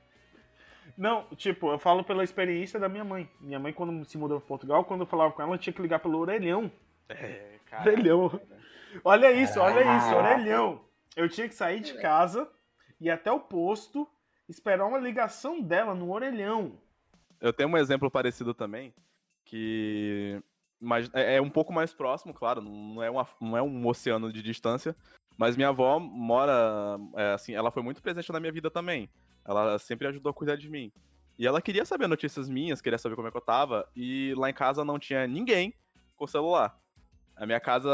Não, tipo, eu falo pela experiência da minha mãe. Minha mãe, quando se mudou pra Portugal, quando eu falava com ela, eu tinha que ligar pelo orelhão. É, cara. Orelhão. Olha isso, olha isso, orelhão. Eu tinha que sair de casa, ir até o posto, esperar uma ligação dela no orelhão. Eu tenho um exemplo parecido também, que mas é é um pouco mais próximo, claro, não é, uma, não é um oceano de distância, mas minha avó mora, é, assim, ela foi muito presente na minha vida também. Ela sempre ajudou a cuidar de mim. E ela queria saber notícias minhas, queria saber como é que eu tava, e lá em casa não tinha ninguém com celular. A minha casa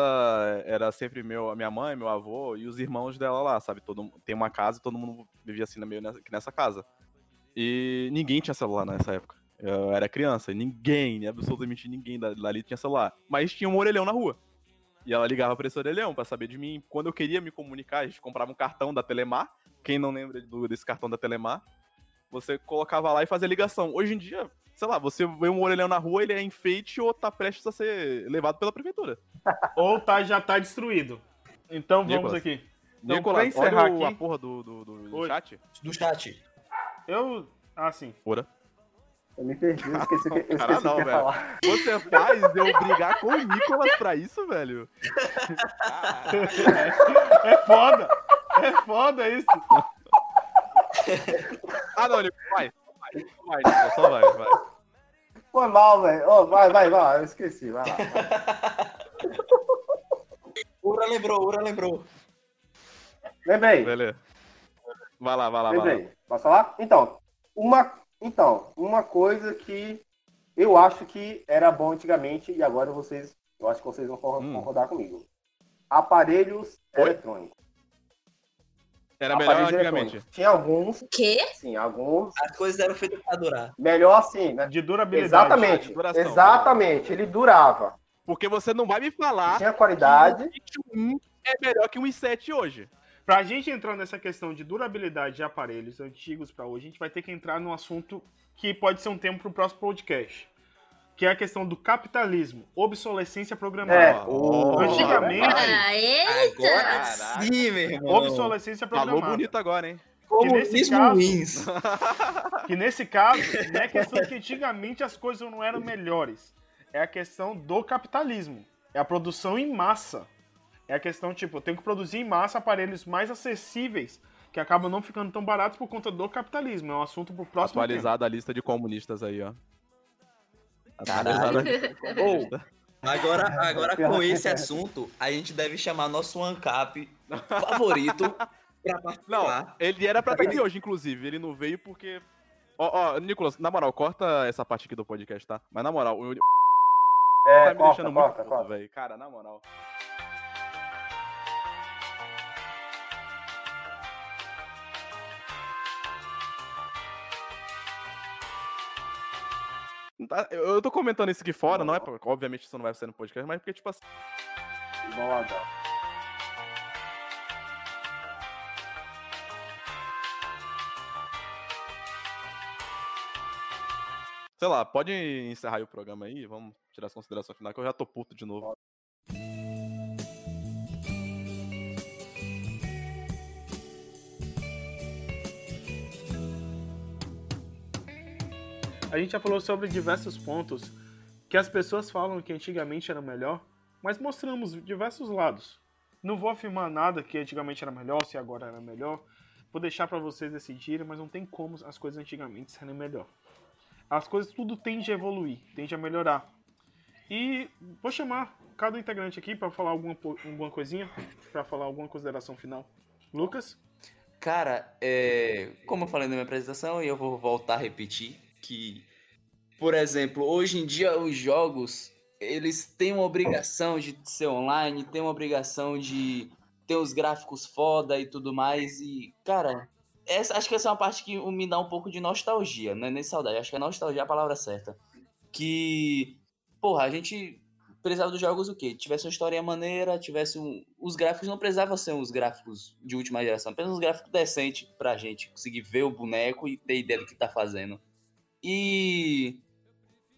era sempre meu, a minha mãe, meu avô e os irmãos dela lá, sabe? Todo, tem uma casa e todo mundo vivia assim meio nessa, nessa casa. E ninguém tinha celular nessa época. Eu era criança, e ninguém, absolutamente ninguém da- dali tinha celular. Mas tinha um orelhão na rua. E ela ligava pra esse orelhão pra saber de mim. Quando eu queria me comunicar, a gente comprava um cartão da Telemar. Quem não lembra desse cartão da Telemar? Você colocava lá e fazia ligação. Hoje em dia, sei lá, você vê um orelhão na rua, ele é enfeite ou tá prestes a ser levado pela prefeitura. Ou tá, já tá destruído. Então vamos Nicolas. aqui. Então, Nicolas, pra encerrar olha o- a aqui- porra do, do, do- do chat. Do chat. Eu. Ah, sim. Ora. Eu me perdi, eu esqueci o que eu Cara, não, que eu ia velho. falar. Você faz eu brigar com o Nicolas pra isso, velho? É foda! É foda isso! Ah, não, Nicolas, vai. Vai, Nicolas, só vai, vai. Foi mal, velho. Ô, vai, vai, vai. Eu esqueci. Vai lá. Ura lembrou, Ura lembrou. Lembrei. Beleza. Vai lá, vai lá, vai lá. Lembrei. Posso falar? Então, uma, então, uma coisa que eu acho que era bom antigamente e agora vocês, eu acho que vocês vão Hum. concordar comigo. Aparelhos Oi? eletrônicos. Era melhor Aparelhos antigamente. Tinha alguns, Quê? sim, alguns. As coisas eram feitas pra durar. Melhor assim, né? De durabilidade. Exatamente. de duração. Exatamente. Ele durava. Porque você não vai me falar Tinha qualidade. que o 21 é melhor que um i7 hoje. Pra gente entrar nessa questão de durabilidade de aparelhos antigos pra hoje, a gente vai ter que entrar num assunto que pode ser um tema pro próximo podcast. Que é a questão do capitalismo, obsolescência programada. É. Oh, Antigamente- Ah, eita! Agora Caraca. sim, meu irmão. Obsolescência Falou programada. bonito agora, hein? que nesse caso- ruins. Que nesse caso, não é questão que antigamente as coisas não eram melhores. É a questão do capitalismo. É a produção em massa. É a questão, tipo, eu tenho que produzir em massa aparelhos mais acessíveis, que acabam não ficando tão baratos por conta do capitalismo. É um assunto pro próximo. Atualizada a lista de comunistas aí, ó. Caralho. Comunistas. Agora, agora com esse assunto, a gente deve chamar nosso ANCAP favorito pra Não, participar. ele era pra estar aqui hoje, inclusive. Ele não veio porque. Ó, ó, Nicolas, na moral, corta essa parte aqui do podcast, tá? Mas na moral, o É, tá me corta, deixando muito corta, puto, corta. velho. Cara, na moral. Eu eu tô comentando isso aqui fora, não é? pra- Obviamente isso não vai ser no podcast, mas porque, tipo assim. Adão. Sei lá, pode encerrar o programa aí, vamos tirar as considerações finais, que eu já tô puto de novo. A gente já falou sobre diversos pontos que as pessoas falam que antigamente era melhor, mas mostramos diversos lados. Não vou afirmar nada que antigamente era melhor, se agora era melhor. Vou deixar pra vocês decidirem, mas não tem como as coisas antigamente serem melhor. As coisas tudo tende a evoluir, tende a melhorar. E vou chamar cada integrante aqui pra falar alguma, alguma coisinha, pra falar alguma consideração final. Lucas? Cara, é, como eu falei na minha apresentação, e eu vou voltar a repetir, que, por exemplo, hoje em dia os jogos, eles têm uma obrigação de ser online, têm uma obrigação de ter os gráficos foda e tudo mais, e, cara, essa, acho que essa é uma parte que me dá um pouco de nostalgia, não é nem saudade, acho que a nostalgia é a palavra certa. Que, porra, a gente precisava dos jogos o quê? Tivesse uma história maneira, tivesse um... Os gráficos não precisavam ser uns gráficos de última geração, apenas uns gráficos decentes pra gente conseguir ver o boneco e ter ideia do que tá fazendo. E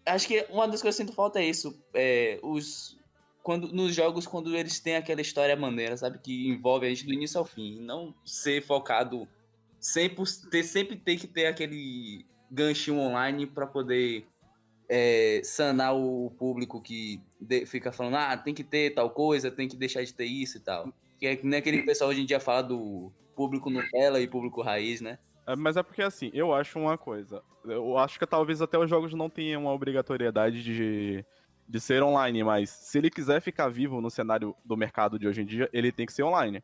acho que uma das coisas que eu sinto falta é isso. É, os, quando, nos jogos, quando eles têm aquela história maneira, sabe? Que envolve a gente do início ao fim. Não ser focado sempre, ter, sempre ter que ter aquele ganchinho online pra poder é, sanar o público que de- fica falando, ah, tem que ter tal coisa, tem que deixar de ter isso e tal. Que é nem aquele pessoal hoje em dia fala do público Nutella e público raiz, né? É, Mas é porque assim, eu acho uma coisa. Eu acho que talvez até os jogos não tenham uma obrigatoriedade de, de ser online, mas se ele quiser ficar vivo no cenário do mercado de hoje em dia, ele tem que ser online.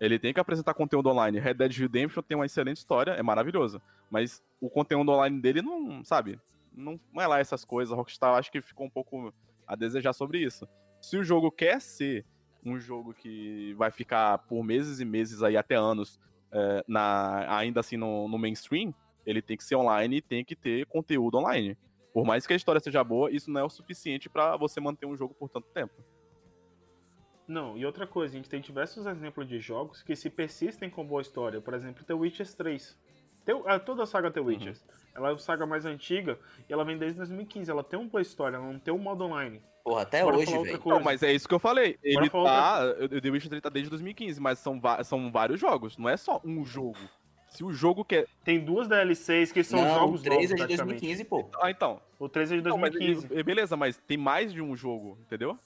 Ele tem que apresentar conteúdo online. Red Dead Redemption tem uma excelente história, é maravilhoso. Mas o conteúdo online dele não, sabe, não, não é lá essas coisas. Rockstar acho que ficou um pouco a desejar sobre isso. Se o jogo quer ser um jogo que vai ficar por meses e meses aí, até anos, é, na, ainda assim no, no mainstream, ele tem que ser online e tem que ter conteúdo online. Por mais que a história seja boa, isso não é o suficiente pra você manter um jogo por tanto tempo. Não, e outra coisa, a gente tem diversos exemplos de jogos que se persistem com boa história. Por exemplo, The Witcher 3. Tem- ah, toda a saga The Witcher. Ela é a saga mais antiga e ela vem desde 2015. Ela tem uma boa história, ela não tem um modo online. Porra, até Bora hoje, velho. Não, mas é isso que eu falei. Bora Ele tá. O The Witcher 3 tá desde 2015, mas são, são vários jogos, não é só um jogo. Se o jogo quer. Tem duas DLCs que são Não, jogos o 3 novos, é de praticamente. 2015, pô. Ah, então. O 3 é de Não, mas, 2015. beleza, mas tem mais de um jogo, entendeu?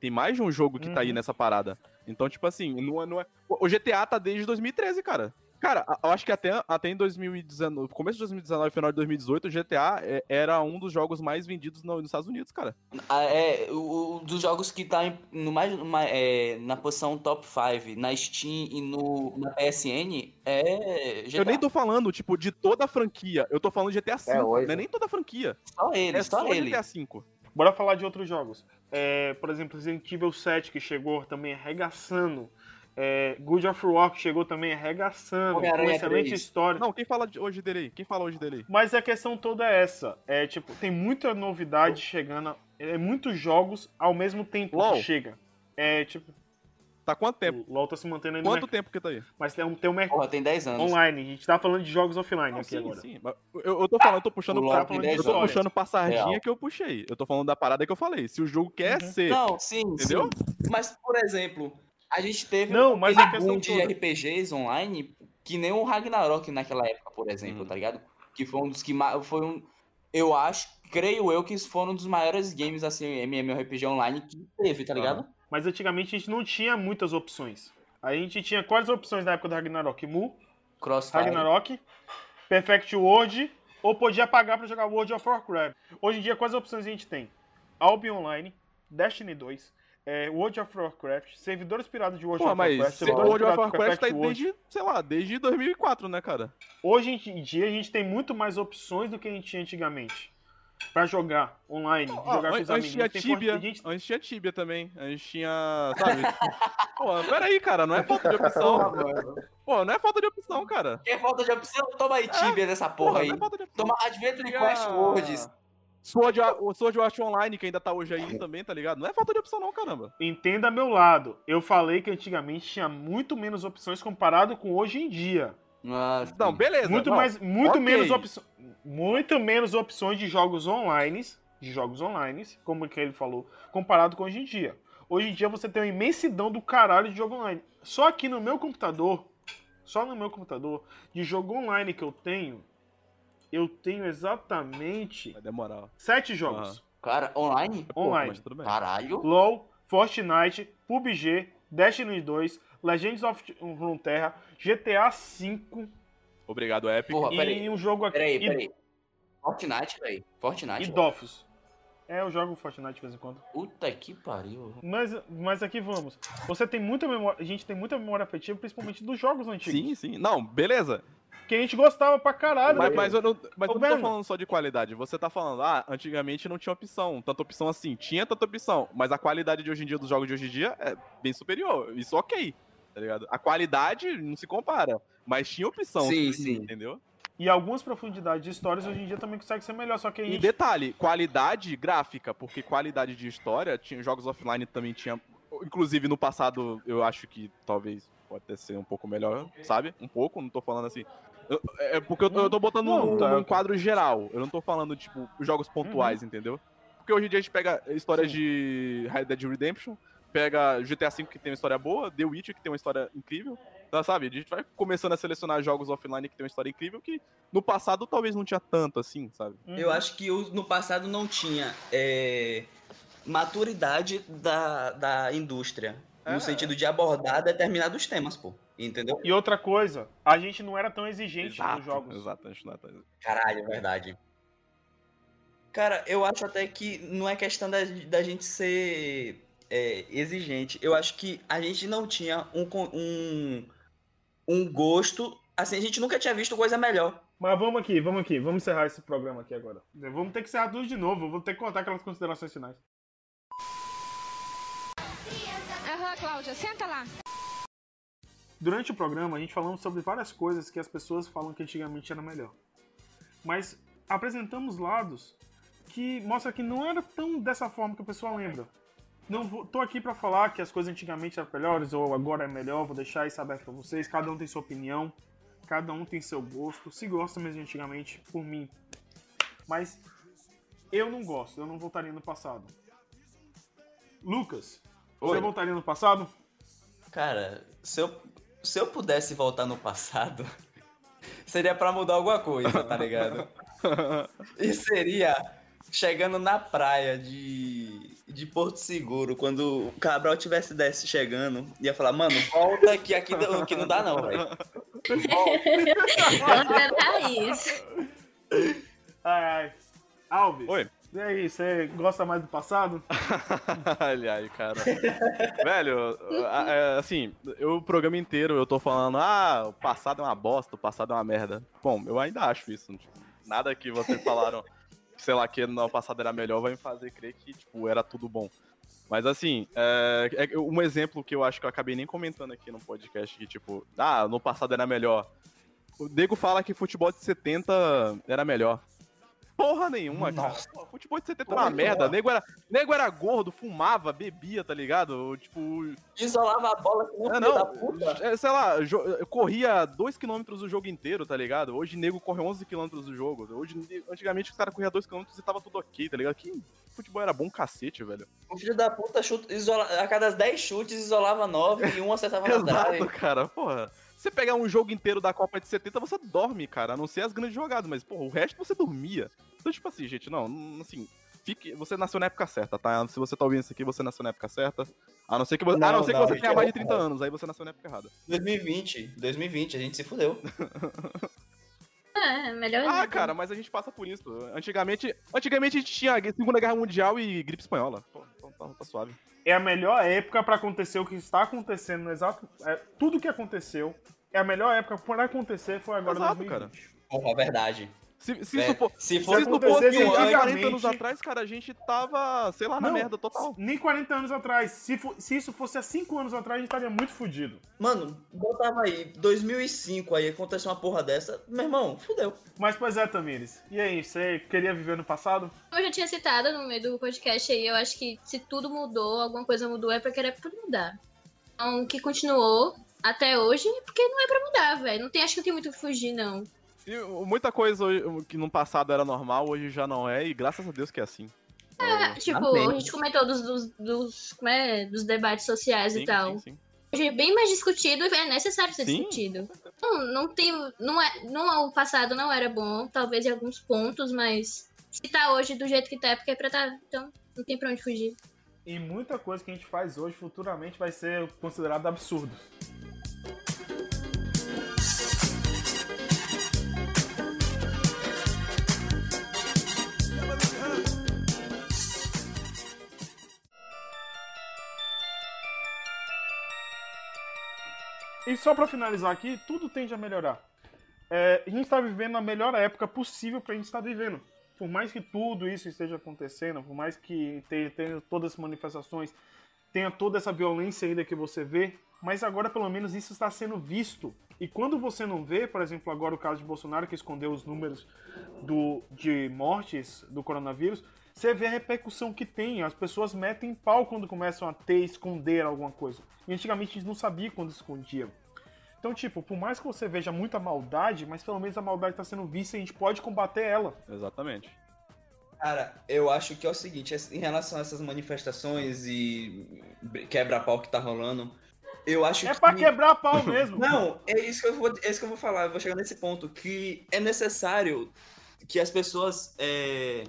Tem mais de um jogo que tá aí Uhum. nessa parada. Então, tipo assim, não é, não é- O GTA tá desde 2013, cara. Cara, eu acho que até, até em 2019, começo de 2019, final de 2018, o GTA é- era um dos jogos mais vendidos no- nos Estados Unidos, cara. Ah, é, o, dos jogos que tá em- no mais, numa- é, na posição top 5, na Steam e no, na PSN, é GTA. Eu nem tô falando, tipo, de toda a franquia. Eu tô falando de GTA V, hoje. não é nem toda a franquia. Só ele, É só, só ele. GTA V. Bora falar de outros jogos. É, por exemplo, Resident Evil 7 que chegou também arregaçando. É, Good of War que chegou também arregaçando. Com excelente 3. história. Não, quem fala hoje dele aí? Quem fala hoje dele aí? Mas a questão toda é essa. É, tipo, tem muita novidade chegando. É, muitos jogos ao mesmo tempo LOL. que chega. É, tipo, Tá quanto tempo? o LoL tá se mantendo aí no Quanto tempo que tá aí? Mas tem um, tem um mercado Porra, tem 10 anos. online. A gente tá falando de jogos offline Não, aqui sim, agora. sim. Eu, eu tô falando, eu tô puxando pra, tem eu 10 tô puxando pra sardinha Real. que eu puxei. Eu tô falando da parada que eu falei. Se o jogo quer Uhum. ser. Não, sim, Entendeu? sim. Mas, por exemplo, a gente teve Não, mas questão boom de toda- RPGs online que nem o Ragnarok naquela época, por exemplo, Uhum. tá ligado? Que foi um dos que foi um eu acho, creio eu que foram um dos maiores games assim MMORPG online que teve, tá ligado? Mas antigamente a gente não tinha muitas opções. A gente tinha quais opções na época do Ragnarok? Mu, Crossfire. Ragnarok, Perfect World, ou podia pagar pra jogar World of Warcraft. Hoje em dia, quais opções a gente tem? Albion Online, Destiny 2, é, World of Warcraft, servidores pirados de World Pô, of mas Warcraft, o servidores World of Warcraft tá aí desde, sei lá, desde 2004, né, cara? Hoje em dia a gente tem muito mais opções do que a gente tinha antigamente. Pra jogar online, Ó, jogar com an- os antes amigos. tinha Tibia, a gente- antes tinha Tibia também. Antes tinha, sabe? Pô, peraí, cara, não é falta de opção. Pô, não é falta de opção, cara. Quer falta de opção? Toma aí Tibia dessa porra aí. não é falta de opção. Toma Adventure Quest Worlds. Sword, o Sword Art Online, que ainda tá hoje aí também, tá ligado? Não é falta de opção não, caramba. Entenda meu lado. Eu falei que antigamente tinha muito menos opções comparado com hoje em dia. Nossa. Não, beleza. Muito não, mais, muito ok. menos opções, muito menos opções de jogos online, de jogos online, como que ele falou, comparado com hoje em dia. Hoje em dia você tem uma imensidão do caralho de jogo online. Só aqui no meu computador, só no meu computador, de jogo online que eu tenho, eu tenho exatamente Vai demorar. sete jogos. Cara, online? Pô, Online. mas tudo bem. Caralho. LoL, Fortnite, PUBG, Destiny 2, Legends of Runeterra, GTA V Obrigado, Epic. Porra, e peraí. um jogo aqui. Peraí, e- peraí. Fortnite, velho. Fortnite. E. Dofus. É, eu jogo Fortnite de vez em quando. Puta que pariu. Mas, mas aqui vamos. Você tem muita memória. A gente tem muita memória afetiva, principalmente dos jogos antigos. Sim, sim. Não, beleza. Que a gente gostava pra caralho. Mas, né? mas eu não, mas Ô, eu não tô falando só de qualidade. Você tá falando, ah, antigamente não tinha opção. Tanta opção assim. Tinha tanta opção. Mas a qualidade de hoje em dia, dos jogos de hoje em dia, é bem superior. Isso ok. Tá ligado? A qualidade não se compara. Mas tinha opção. Sim, sim. Entendeu? E algumas profundidades de histórias hoje em dia também conseguem ser melhor. Só que a E gente. detalhe, qualidade gráfica, porque qualidade de história, tinha jogos offline também tinha. Inclusive no passado, eu acho que talvez pode até ser um pouco melhor, sabe? Um pouco, não tô falando assim. Eu- É porque eu tô, eu tô botando Não, num, tá, ok. quadro geral. Eu não tô falando, tipo, jogos pontuais, entendeu? Porque hoje em dia a gente pega histórias de Red Dead Redemption, pega GTA V que tem uma história boa, The Witcher que tem uma história incrível, tá, sabe? A gente vai começando a selecionar jogos offline que tem uma história incrível que no passado talvez não tinha tanto assim, sabe? Eu acho que no passado não tinha é, maturidade da, da indústria. É. No sentido de abordar determinados temas, pô. Entendeu? E outra coisa, a gente não era tão exigente nos jogos. Exato, a gente não é tão- Caralho, é verdade. Cara, eu acho até que não é questão da, da gente ser é, exigente. Eu acho que a gente não tinha um, um, um gosto. Assim, a gente nunca tinha visto coisa melhor. Mas vamos aqui, vamos aqui, vamos encerrar esse programa aqui agora. Vamos ter que encerrar tudo de novo, eu vou ter que contar aquelas considerações finais. Aham, Cláudia, senta lá. Durante o programa, a gente falamos sobre várias coisas que as pessoas falam que antigamente era melhor. Mas apresentamos lados que mostra que não era tão dessa forma que o pessoal lembra. Não vou, tô aqui pra falar que as coisas antigamente eram melhores ou agora é melhor, vou deixar isso aberto pra vocês. Cada um tem sua opinião, cada um tem seu gosto. Se gosta mesmo de antigamente, por mim. Mas eu não gosto, eu não voltaria no passado. Lucas, Oi. você voltaria no passado? Cara, se eu, se eu pudesse voltar no passado, seria pra mudar alguma coisa, tá ligado? E seria chegando na praia de, de Porto Seguro, quando o Cabral tivesse desce chegando, ia falar, mano, volta que aqui, não- que não dá não, velho. Contra a raiz. Ai, ai. Alves. Oi. E aí, você gosta mais do passado? Olha aí, cara. Velho, é, assim, eu o programa inteiro eu tô falando, ah, o passado é uma bosta, o passado é uma merda. Bom, eu ainda acho isso. tipo, nada que vocês falaram, sei lá, que no passado era melhor, vai me fazer crer que, tipo, era tudo bom. Mas assim, é, é um exemplo que eu acho que eu acabei nem comentando aqui no podcast, que, tipo, ah, no passado era melhor. O Nego fala que futebol de 70 era melhor. Porra nenhuma, cara. Nossa. Pô, futebol de 70 era uma merda. Nego era, nego era gordo, fumava, bebia, tá ligado? Tipo, Isolava a bola que não é, filho da não, puta. é, sei lá, jo- corria 2km o jogo inteiro, tá ligado? Hoje nego corre 11km o jogo. Hoje, antigamente os caras corriam 2km e tava tudo ok, tá ligado? Que futebol era bom cacete, velho. O filho da puta chuta, isola, a cada 10 chutes isolava 9 e um acertava na Exato, trave. cara, porra. Você pegar um jogo inteiro da Copa de 70, você dorme, cara. A não ser as grandes jogadas, mas, porra, o resto você dormia. Então, tipo assim, gente, não, não, assim. Fique, você nasceu na época certa, tá? Se você tá ouvindo isso aqui, você nasceu na época certa. A não ser que você, a Não, não ser que não, você gente, tenha é mais de horror. 30 anos, aí você nasceu na época errada. 2020, 2020, a gente se fudeu. É, melhor Ah, cara, mas a gente passa por isso. Antigamente, antigamente a gente tinha Segunda Guerra Mundial e gripe espanhola. Pô, então tá, tá suave. É a melhor época pra acontecer o que está acontecendo no exato. é, tudo que aconteceu é a melhor época para acontecer foi agora Exato, 2020. Porra, verdade. Se, se É, isso for, se se for isso fosse há 40 antigamente- anos atrás, cara, a gente tava, sei lá, na Não, merda total. Nem 40 anos atrás. Se, fo- se isso fosse há 5 anos atrás, a gente estaria muito fudido. Mano, botava aí, 2005 aí, aconteceu uma porra dessa, meu irmão, fudeu. Mas, pois é, Tamires. E aí, você queria viver no passado? Como eu já tinha citado no meio do podcast aí, eu acho que se tudo mudou, alguma coisa mudou, é porque era pra mudar. Então, o que continuou até hoje é porque não é pra mudar, velho. Não tem, acho que não tem muito o que fugir, não. E muita coisa que no passado era normal, hoje já não é, e graças a Deus que é assim. É, tipo, amém. a gente comentou dos, dos, dos, como é, dos debates sociais Sim, e tal. sim, sim. Hoje é bem mais discutido e é necessário ser Sim. discutido. Não, não tem. Não é, não, o passado não era bom, talvez em alguns pontos, mas se tá hoje do jeito que tá, é porque é pra tá. Então, não tem pra onde fugir. E muita coisa que a gente faz hoje, futuramente, vai ser considerado absurdo. E só pra finalizar aqui, tudo tende a melhorar. É, a gente está vivendo a melhor época possível pra gente estar vivendo. Por mais que tudo isso esteja acontecendo, por mais que tenha, tenha todas as manifestações, tenha toda essa violência ainda que você vê, mas agora pelo menos isso está sendo visto. E quando você não vê, por exemplo, agora o caso de Bolsonaro que escondeu os números do, de mortes do coronavírus, você vê a repercussão que tem. As pessoas metem pau quando começam a ter, esconder alguma coisa. E antigamente a gente não sabia quando escondia. Então, tipo, por mais que você veja muita maldade, mas pelo menos a maldade tá sendo vista e a gente pode combater ela. Exatamente. Cara, eu acho que é o seguinte, em relação a essas manifestações e quebra-pau que tá rolando, eu acho É que... pra quebrar pau mesmo. Não, é isso que eu vou, é isso que eu vou falar, eu vou chegar nesse ponto, que é necessário que as pessoas é,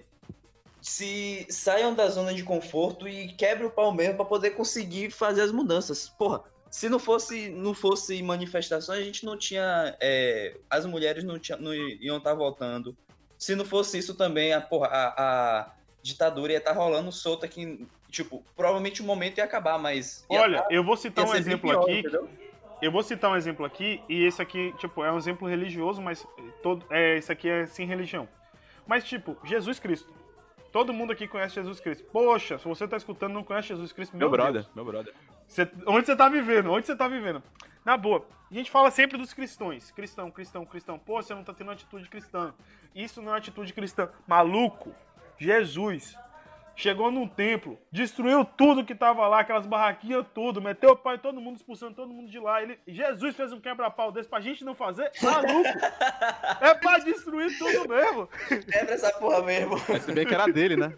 se saiam da zona de conforto e quebrem o pau mesmo pra poder conseguir fazer as mudanças. Porra, se não fosse, não fosse manifestações, a gente não tinha. é, as mulheres não, tinha, não iam estar voltando. Se não fosse isso também, a, porra, a, a ditadura ia estar rolando solta aqui. Tipo, provavelmente o momento ia acabar, mas. ia Olha, tá- eu vou citar um exemplo pior, aqui. entendeu? Eu vou citar um exemplo aqui, e esse aqui, tipo, é um exemplo religioso, mas todo, é, esse aqui é sem religião. Mas, tipo, Jesus Cristo. Todo mundo aqui conhece Jesus Cristo. Poxa, se você tá escutando e não conhece Jesus Cristo, Meu, meu, brother, Deus. meu brother. Você- onde você tá vivendo? Onde você tá vivendo? Na boa, a gente fala sempre dos cristãos. Cristão, cristão, cristão. Pô, você não tá tendo atitude cristã. Isso não é atitude cristã. Maluco, Jesus chegou num templo, destruiu tudo que tava lá, aquelas barraquinhas, tudo, meteu o pai todo mundo, expulsando todo mundo de lá. Ele, Jesus fez um quebra-pau desse pra gente não fazer? Maluco! é pra destruir tudo mesmo. Quebra essa porra mesmo. Mas se bem que era dele, né?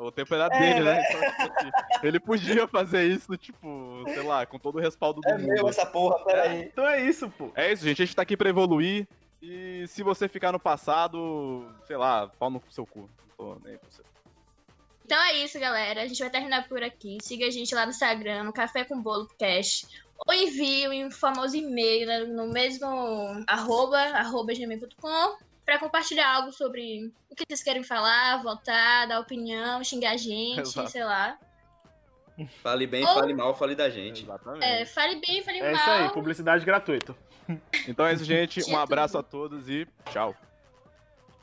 O tempo era É, dele, né? né? Então, tipo assim, ele podia fazer isso, tipo, sei lá, com todo o respaldo do É mundo. meu essa porra, peraí. Então é isso, pô. É isso, gente. A gente tá aqui pra evoluir. E se você ficar no passado, sei lá, pau no seu cu. Não tô nem aí pra você. Então é isso, galera. A gente vai terminar por aqui. Siga a gente lá no Instagram, no Café com Bolo Cash. Ou envie um famoso e-mail né, no mesmo arroba, arroba gmail.com pra compartilhar algo sobre o que vocês querem falar, votar, dar opinião, xingar a gente, Exato. sei lá. Fale bem, Ou- fale mal, fale da gente. Exatamente. É, fale bem, fale É mal. isso aí, publicidade gratuita. Então é isso, gente. Um abraço a todos e tchau.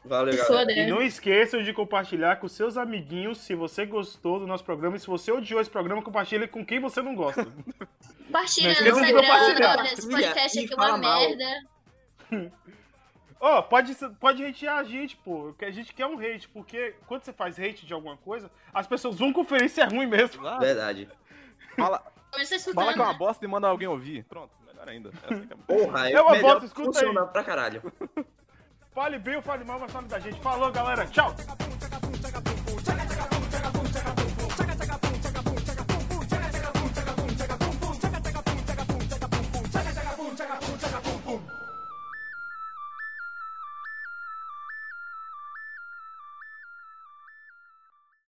Valeu, galera. E não esqueçam de compartilhar com seus amiguinhos se você gostou do nosso programa. E se você odiou esse programa, compartilhe com quem você não gosta. Compartilha Não no Instagram, esse podcast aqui é uma mal. merda. Ó, pode, pode hatear a gente, pô. Que a gente quer um hate, porque quando você faz hate de alguma coisa, as pessoas vão conferir se é ruim mesmo. Verdade. Fala, fala que é uma escutando? bosta e manda alguém ouvir. Pronto, melhor ainda. Essa que é Porra, É uma melhor bosta, escuta funciona pra caralho. Fale bem ou fale mal, mas fale da gente. Falou, galera. Tchau.